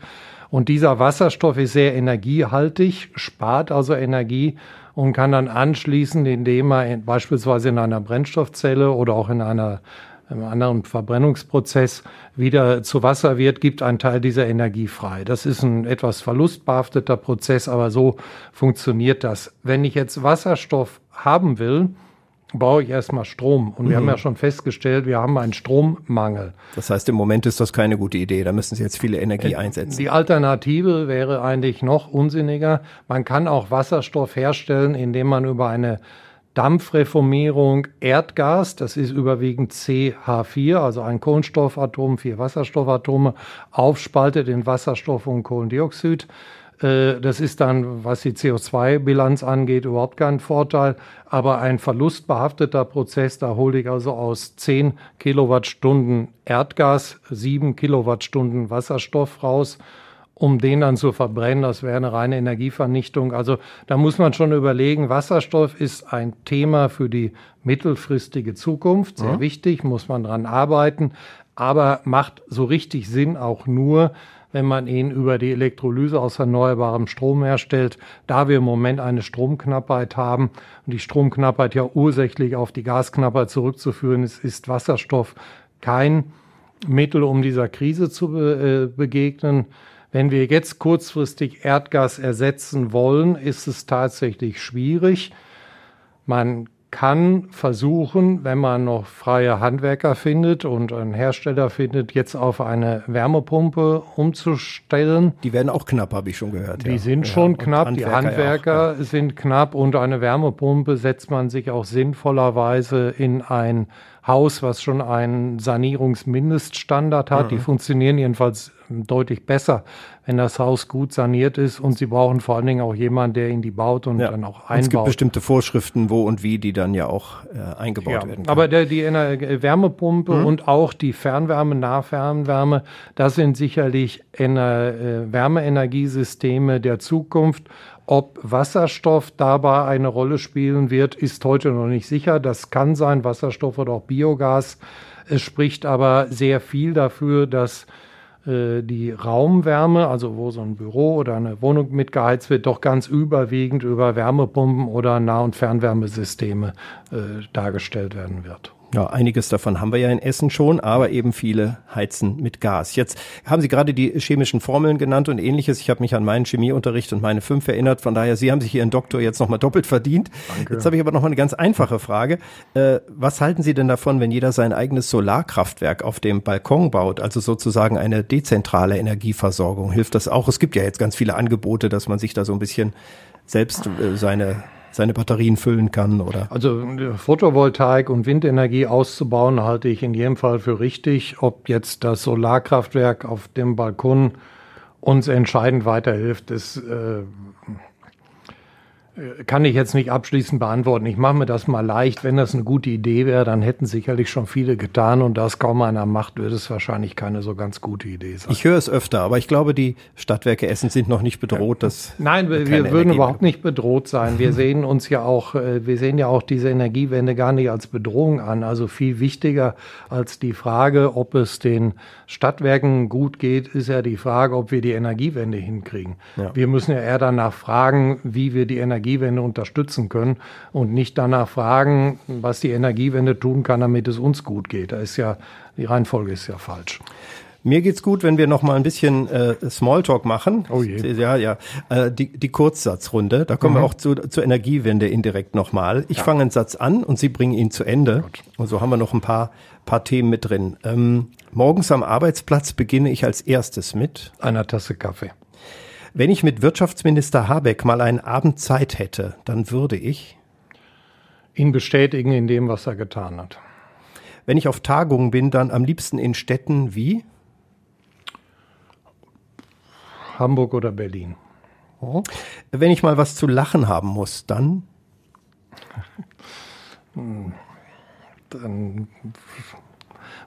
Und dieser Wasserstoff ist sehr energiehaltig, spart also Energie und kann dann anschließend, indem er beispielsweise in einer Brennstoffzelle oder auch in einer einem anderen Verbrennungsprozess wieder zu Wasser wird, gibt ein Teil dieser Energie frei. Das ist ein etwas verlustbehafteter Prozess, aber so funktioniert das. Wenn ich jetzt Wasserstoff haben will, baue ich erstmal Strom. Und wir mhm. haben ja schon festgestellt, wir haben einen Strommangel. Das heißt, im Moment ist das keine gute Idee. Da müssen Sie jetzt viele Energie äh, einsetzen. Die Alternative wäre eigentlich noch unsinniger. Man kann auch Wasserstoff herstellen, indem man über eine Dampfreformierung Erdgas, das ist überwiegend CH4, also ein Kohlenstoffatom, vier Wasserstoffatome, aufspaltet in Wasserstoff und Kohlendioxid. Äh, das ist dann, was die CO2-Bilanz angeht, überhaupt kein Vorteil. Aber ein verlustbehafteter Prozess, da hole ich also aus 10 Kilowattstunden Erdgas 7 Kilowattstunden Wasserstoff raus um den dann zu verbrennen, das wäre eine reine Energievernichtung. Also da muss man schon überlegen, Wasserstoff ist ein Thema für die mittelfristige Zukunft, sehr ja. wichtig, muss man dran arbeiten, aber macht so richtig Sinn auch nur, wenn man ihn über die Elektrolyse aus erneuerbarem Strom herstellt, da wir im Moment eine Stromknappheit haben und die Stromknappheit ja ursächlich auf die Gasknappheit zurückzuführen ist, ist Wasserstoff kein Mittel, um dieser Krise zu be äh, begegnen. Wenn wir jetzt kurzfristig Erdgas ersetzen wollen, ist es tatsächlich schwierig. Man kann versuchen, wenn man noch freie Handwerker findet und einen Hersteller findet, jetzt auf eine Wärmepumpe umzustellen. Die werden auch knapp, habe ich schon gehört. Die ja. sind schon ja, knapp, Handwerker die Handwerker auch, ja. sind knapp und eine Wärmepumpe setzt man sich auch sinnvollerweise in ein Haus, was schon einen Sanierungsmindeststandard hat. Mhm. Die funktionieren jedenfalls deutlich besser, wenn das Haus gut saniert ist. Und sie brauchen vor allen Dingen auch jemanden, der ihn die baut und ja. dann auch einbaut. es gibt bestimmte Vorschriften, wo und wie die dann ja auch äh, eingebaut ja, werden. Können. Aber der, die Ener Wärmepumpe mhm. und auch die Fernwärme, Nahfernwärme, das sind sicherlich Ener äh, Wärmeenergiesysteme der Zukunft. Ob Wasserstoff dabei eine Rolle spielen wird, ist heute noch nicht sicher. Das kann sein, Wasserstoff oder auch Biogas. Es spricht aber sehr viel dafür, dass äh, die Raumwärme, also wo so ein Büro oder eine Wohnung mitgeheizt wird, doch ganz überwiegend über Wärmepumpen oder Nah- und Fernwärmesysteme äh, dargestellt werden wird. Ja, einiges davon haben wir ja in Essen schon, aber eben viele heizen mit Gas. Jetzt haben Sie gerade die chemischen Formeln genannt und ähnliches. Ich habe mich an meinen Chemieunterricht und meine fünf erinnert. Von daher, Sie haben sich Ihren Doktor jetzt nochmal doppelt verdient. Danke. Jetzt habe ich aber nochmal eine ganz einfache Frage. Äh, was halten Sie denn davon, wenn jeder sein eigenes Solarkraftwerk auf dem Balkon baut, also sozusagen eine dezentrale Energieversorgung? Hilft das auch? Es gibt ja jetzt ganz viele Angebote, dass man sich da so ein bisschen selbst äh, seine seine Batterien füllen kann oder? Also Photovoltaik und Windenergie auszubauen halte ich in jedem Fall für richtig. Ob jetzt das Solarkraftwerk auf dem Balkon uns entscheidend weiterhilft, ist äh, kann ich jetzt nicht abschließend beantworten. Ich mache mir das mal leicht. Wenn das eine gute Idee wäre, dann hätten sicherlich schon viele getan und da es kaum einer macht, wird es wahrscheinlich keine so ganz gute Idee sein. Ich höre es öfter, aber ich glaube, die Stadtwerke Essen sind noch nicht bedroht. Dass Nein, wir, wir würden Energie überhaupt nicht bedroht sein. Wir [laughs] sehen uns ja auch, äh, wir sehen ja auch diese Energiewende gar nicht als Bedrohung an. Also viel wichtiger als die Frage, ob es den Stadtwerken gut geht, ist ja die Frage, ob wir die Energiewende hinkriegen. Ja. Wir müssen ja eher danach fragen, wie wir die Energie Energiewende unterstützen können und nicht danach fragen, was die Energiewende tun kann, damit es uns gut geht. Da ist ja, die Reihenfolge ist ja falsch. Mir geht's gut, wenn wir noch mal ein bisschen äh, Smalltalk machen. Oh je. Ja, ja. Äh, die, die Kurzsatzrunde. Da kommen mhm. wir auch zu, zur Energiewende indirekt noch mal. Ich ja. fange einen Satz an und Sie bringen ihn zu Ende. Gut. Und so haben wir noch ein paar, paar Themen mit drin. Ähm, morgens am Arbeitsplatz beginne ich als erstes mit einer Tasse Kaffee. Wenn ich mit Wirtschaftsminister Habeck mal einen Abend Zeit hätte, dann würde ich ihn bestätigen in dem, was er getan hat. Wenn ich auf Tagungen bin, dann am liebsten in Städten wie Hamburg oder Berlin. Oh. Wenn ich mal was zu lachen haben muss, dann dann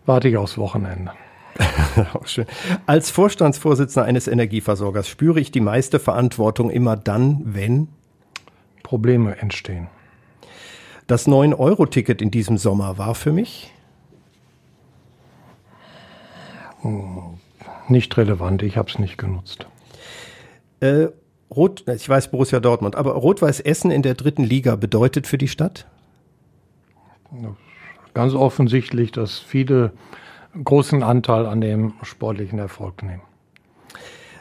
warte ich aufs Wochenende. [laughs] Auch schön. Als Vorstandsvorsitzender eines Energieversorgers spüre ich die meiste Verantwortung immer dann, wenn Probleme entstehen. Das 9-Euro-Ticket in diesem Sommer war für mich nicht relevant. Ich habe es nicht genutzt. Äh, Rot, ich weiß Borussia Dortmund, aber Rot-Weiß Essen in der dritten Liga bedeutet für die Stadt? Ganz offensichtlich, dass viele großen Anteil an dem sportlichen Erfolg nehmen.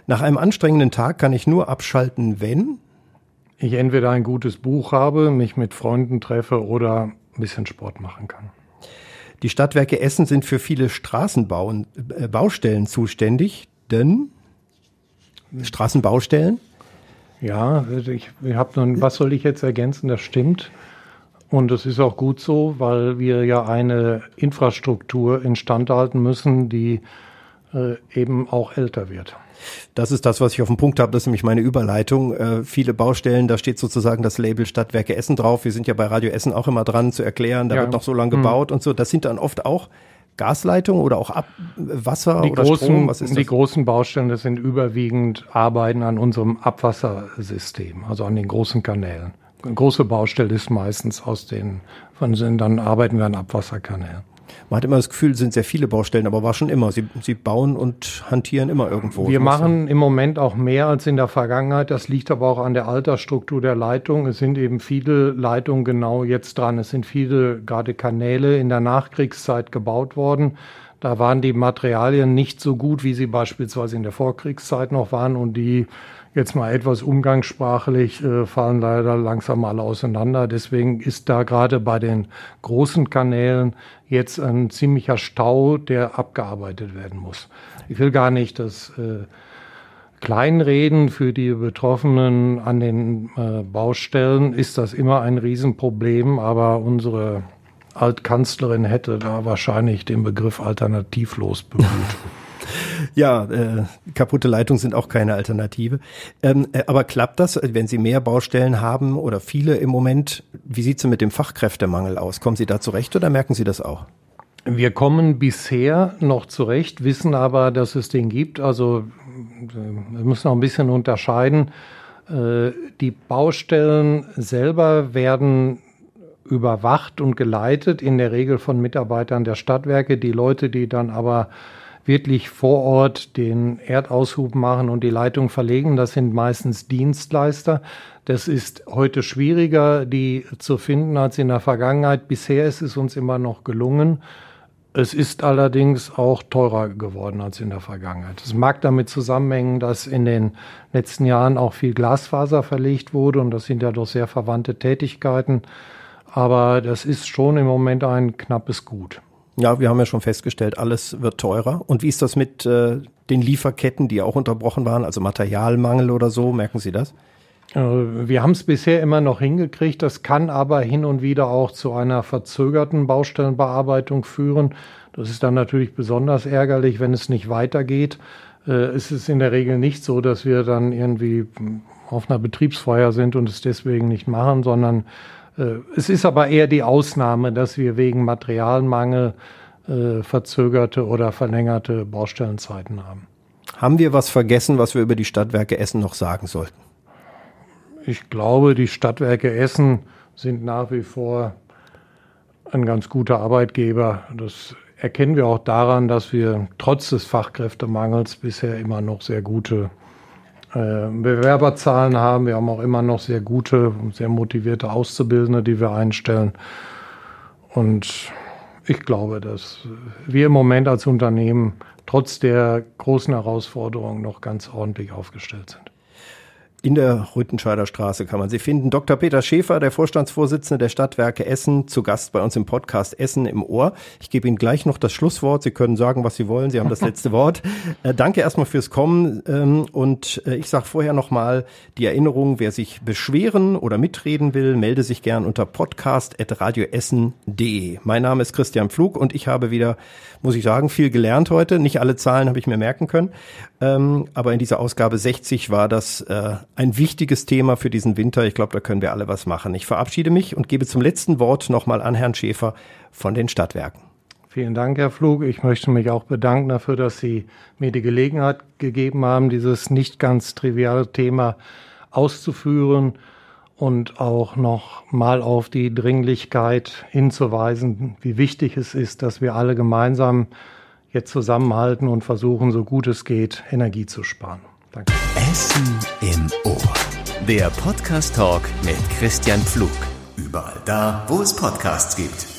Nach einem anstrengenden Tag kann ich nur abschalten, wenn ich entweder ein gutes Buch habe, mich mit Freunden treffe oder ein bisschen Sport machen kann. Die Stadtwerke Essen sind für viele Straßenbaustellen äh, zuständig, denn Straßenbaustellen? Ja, ich, ich habe nun, was soll ich jetzt ergänzen? Das stimmt. Und es ist auch gut so, weil wir ja eine Infrastruktur instand halten müssen, die äh, eben auch älter wird. Das ist das, was ich auf dem Punkt habe. Das ist nämlich meine Überleitung. Äh, viele Baustellen, da steht sozusagen das Label Stadtwerke Essen drauf. Wir sind ja bei Radio Essen auch immer dran zu erklären, da ja. wird noch so lange hm. gebaut hm. und so. Das sind dann oft auch Gasleitungen oder auch Ab Wasser die oder großen, Strom? Was ist das? Die großen Baustellen, das sind überwiegend Arbeiten an unserem Abwassersystem, also an den großen Kanälen. Eine große Baustelle ist meistens aus den, von dann arbeiten wir an Abwasserkanälen. Man hat immer das Gefühl, es sind sehr viele Baustellen, aber war schon immer. Sie, Sie bauen und hantieren immer irgendwo. Wir machen im Moment auch mehr als in der Vergangenheit. Das liegt aber auch an der Altersstruktur der Leitung. Es sind eben viele Leitungen genau jetzt dran. Es sind viele gerade Kanäle in der Nachkriegszeit gebaut worden. Da waren die Materialien nicht so gut, wie sie beispielsweise in der Vorkriegszeit noch waren und die jetzt mal etwas umgangssprachlich, äh, fallen leider langsam alle auseinander. Deswegen ist da gerade bei den großen Kanälen jetzt ein ziemlicher Stau, der abgearbeitet werden muss. Ich will gar nicht das äh, kleinreden für die Betroffenen an den äh, Baustellen ist das immer ein Riesenproblem, aber unsere Altkanzlerin hätte da wahrscheinlich den Begriff alternativlos bemüht. [laughs] Ja, äh, kaputte Leitungen sind auch keine Alternative. Ähm, äh, aber klappt das, wenn Sie mehr Baustellen haben oder viele im Moment? Wie sieht es mit dem Fachkräftemangel aus? Kommen Sie da zurecht oder merken Sie das auch? Wir kommen bisher noch zurecht, wissen aber, dass es den gibt. Also wir müssen auch ein bisschen unterscheiden. Äh, die Baustellen selber werden überwacht und geleitet, in der Regel von Mitarbeitern der Stadtwerke. Die Leute, die dann aber wirklich vor Ort den Erdaushub machen und die Leitung verlegen. Das sind meistens Dienstleister. Das ist heute schwieriger, die zu finden als in der Vergangenheit. Bisher ist es uns immer noch gelungen. Es ist allerdings auch teurer geworden als in der Vergangenheit. Es mag damit zusammenhängen, dass in den letzten Jahren auch viel Glasfaser verlegt wurde und das sind ja doch sehr verwandte Tätigkeiten. Aber das ist schon im Moment ein knappes Gut. Ja, wir haben ja schon festgestellt, alles wird teurer. Und wie ist das mit äh, den Lieferketten, die auch unterbrochen waren, also Materialmangel oder so? Merken Sie das? Äh, wir haben es bisher immer noch hingekriegt. Das kann aber hin und wieder auch zu einer verzögerten Baustellenbearbeitung führen. Das ist dann natürlich besonders ärgerlich, wenn es nicht weitergeht. Äh, es ist in der Regel nicht so, dass wir dann irgendwie auf einer Betriebsfeier sind und es deswegen nicht machen, sondern es ist aber eher die Ausnahme, dass wir wegen Materialmangel äh, verzögerte oder verlängerte Baustellenzeiten haben. Haben wir was vergessen, was wir über die Stadtwerke Essen noch sagen sollten? Ich glaube, die Stadtwerke Essen sind nach wie vor ein ganz guter Arbeitgeber. Das erkennen wir auch daran, dass wir trotz des Fachkräftemangels bisher immer noch sehr gute äh, Bewerberzahlen haben. Wir haben auch immer noch sehr gute, sehr motivierte Auszubildende, die wir einstellen. Und ich glaube, dass wir im Moment als Unternehmen trotz der großen Herausforderungen noch ganz ordentlich aufgestellt sind. In der Rüttenscheider Straße kann man sie finden. Dr. Peter Schäfer, der Vorstandsvorsitzende der Stadtwerke Essen, zu Gast bei uns im Podcast Essen im Ohr. Ich gebe Ihnen gleich noch das Schlusswort. Sie können sagen, was Sie wollen. Sie haben das [laughs] letzte Wort. Äh, danke erstmal fürs Kommen. Ähm, und äh, ich sage vorher nochmal die Erinnerung, wer sich beschweren oder mitreden will, melde sich gern unter podcast.radioessen.de. Mein Name ist Christian Pflug und ich habe wieder, muss ich sagen, viel gelernt heute. Nicht alle Zahlen habe ich mir merken können. Ähm, aber in dieser Ausgabe 60 war das äh, ein wichtiges Thema für diesen Winter. Ich glaube, da können wir alle was machen. Ich verabschiede mich und gebe zum letzten Wort nochmal an Herrn Schäfer von den Stadtwerken. Vielen Dank, Herr Flug. Ich möchte mich auch bedanken dafür, dass Sie mir die Gelegenheit gegeben haben, dieses nicht ganz triviale Thema auszuführen und auch noch mal auf die Dringlichkeit hinzuweisen, wie wichtig es ist, dass wir alle gemeinsam jetzt zusammenhalten und versuchen, so gut es geht, Energie zu sparen. Danke. Essen im Ohr. Der Podcast Talk mit Christian Pflug. Überall da, wo es Podcasts gibt.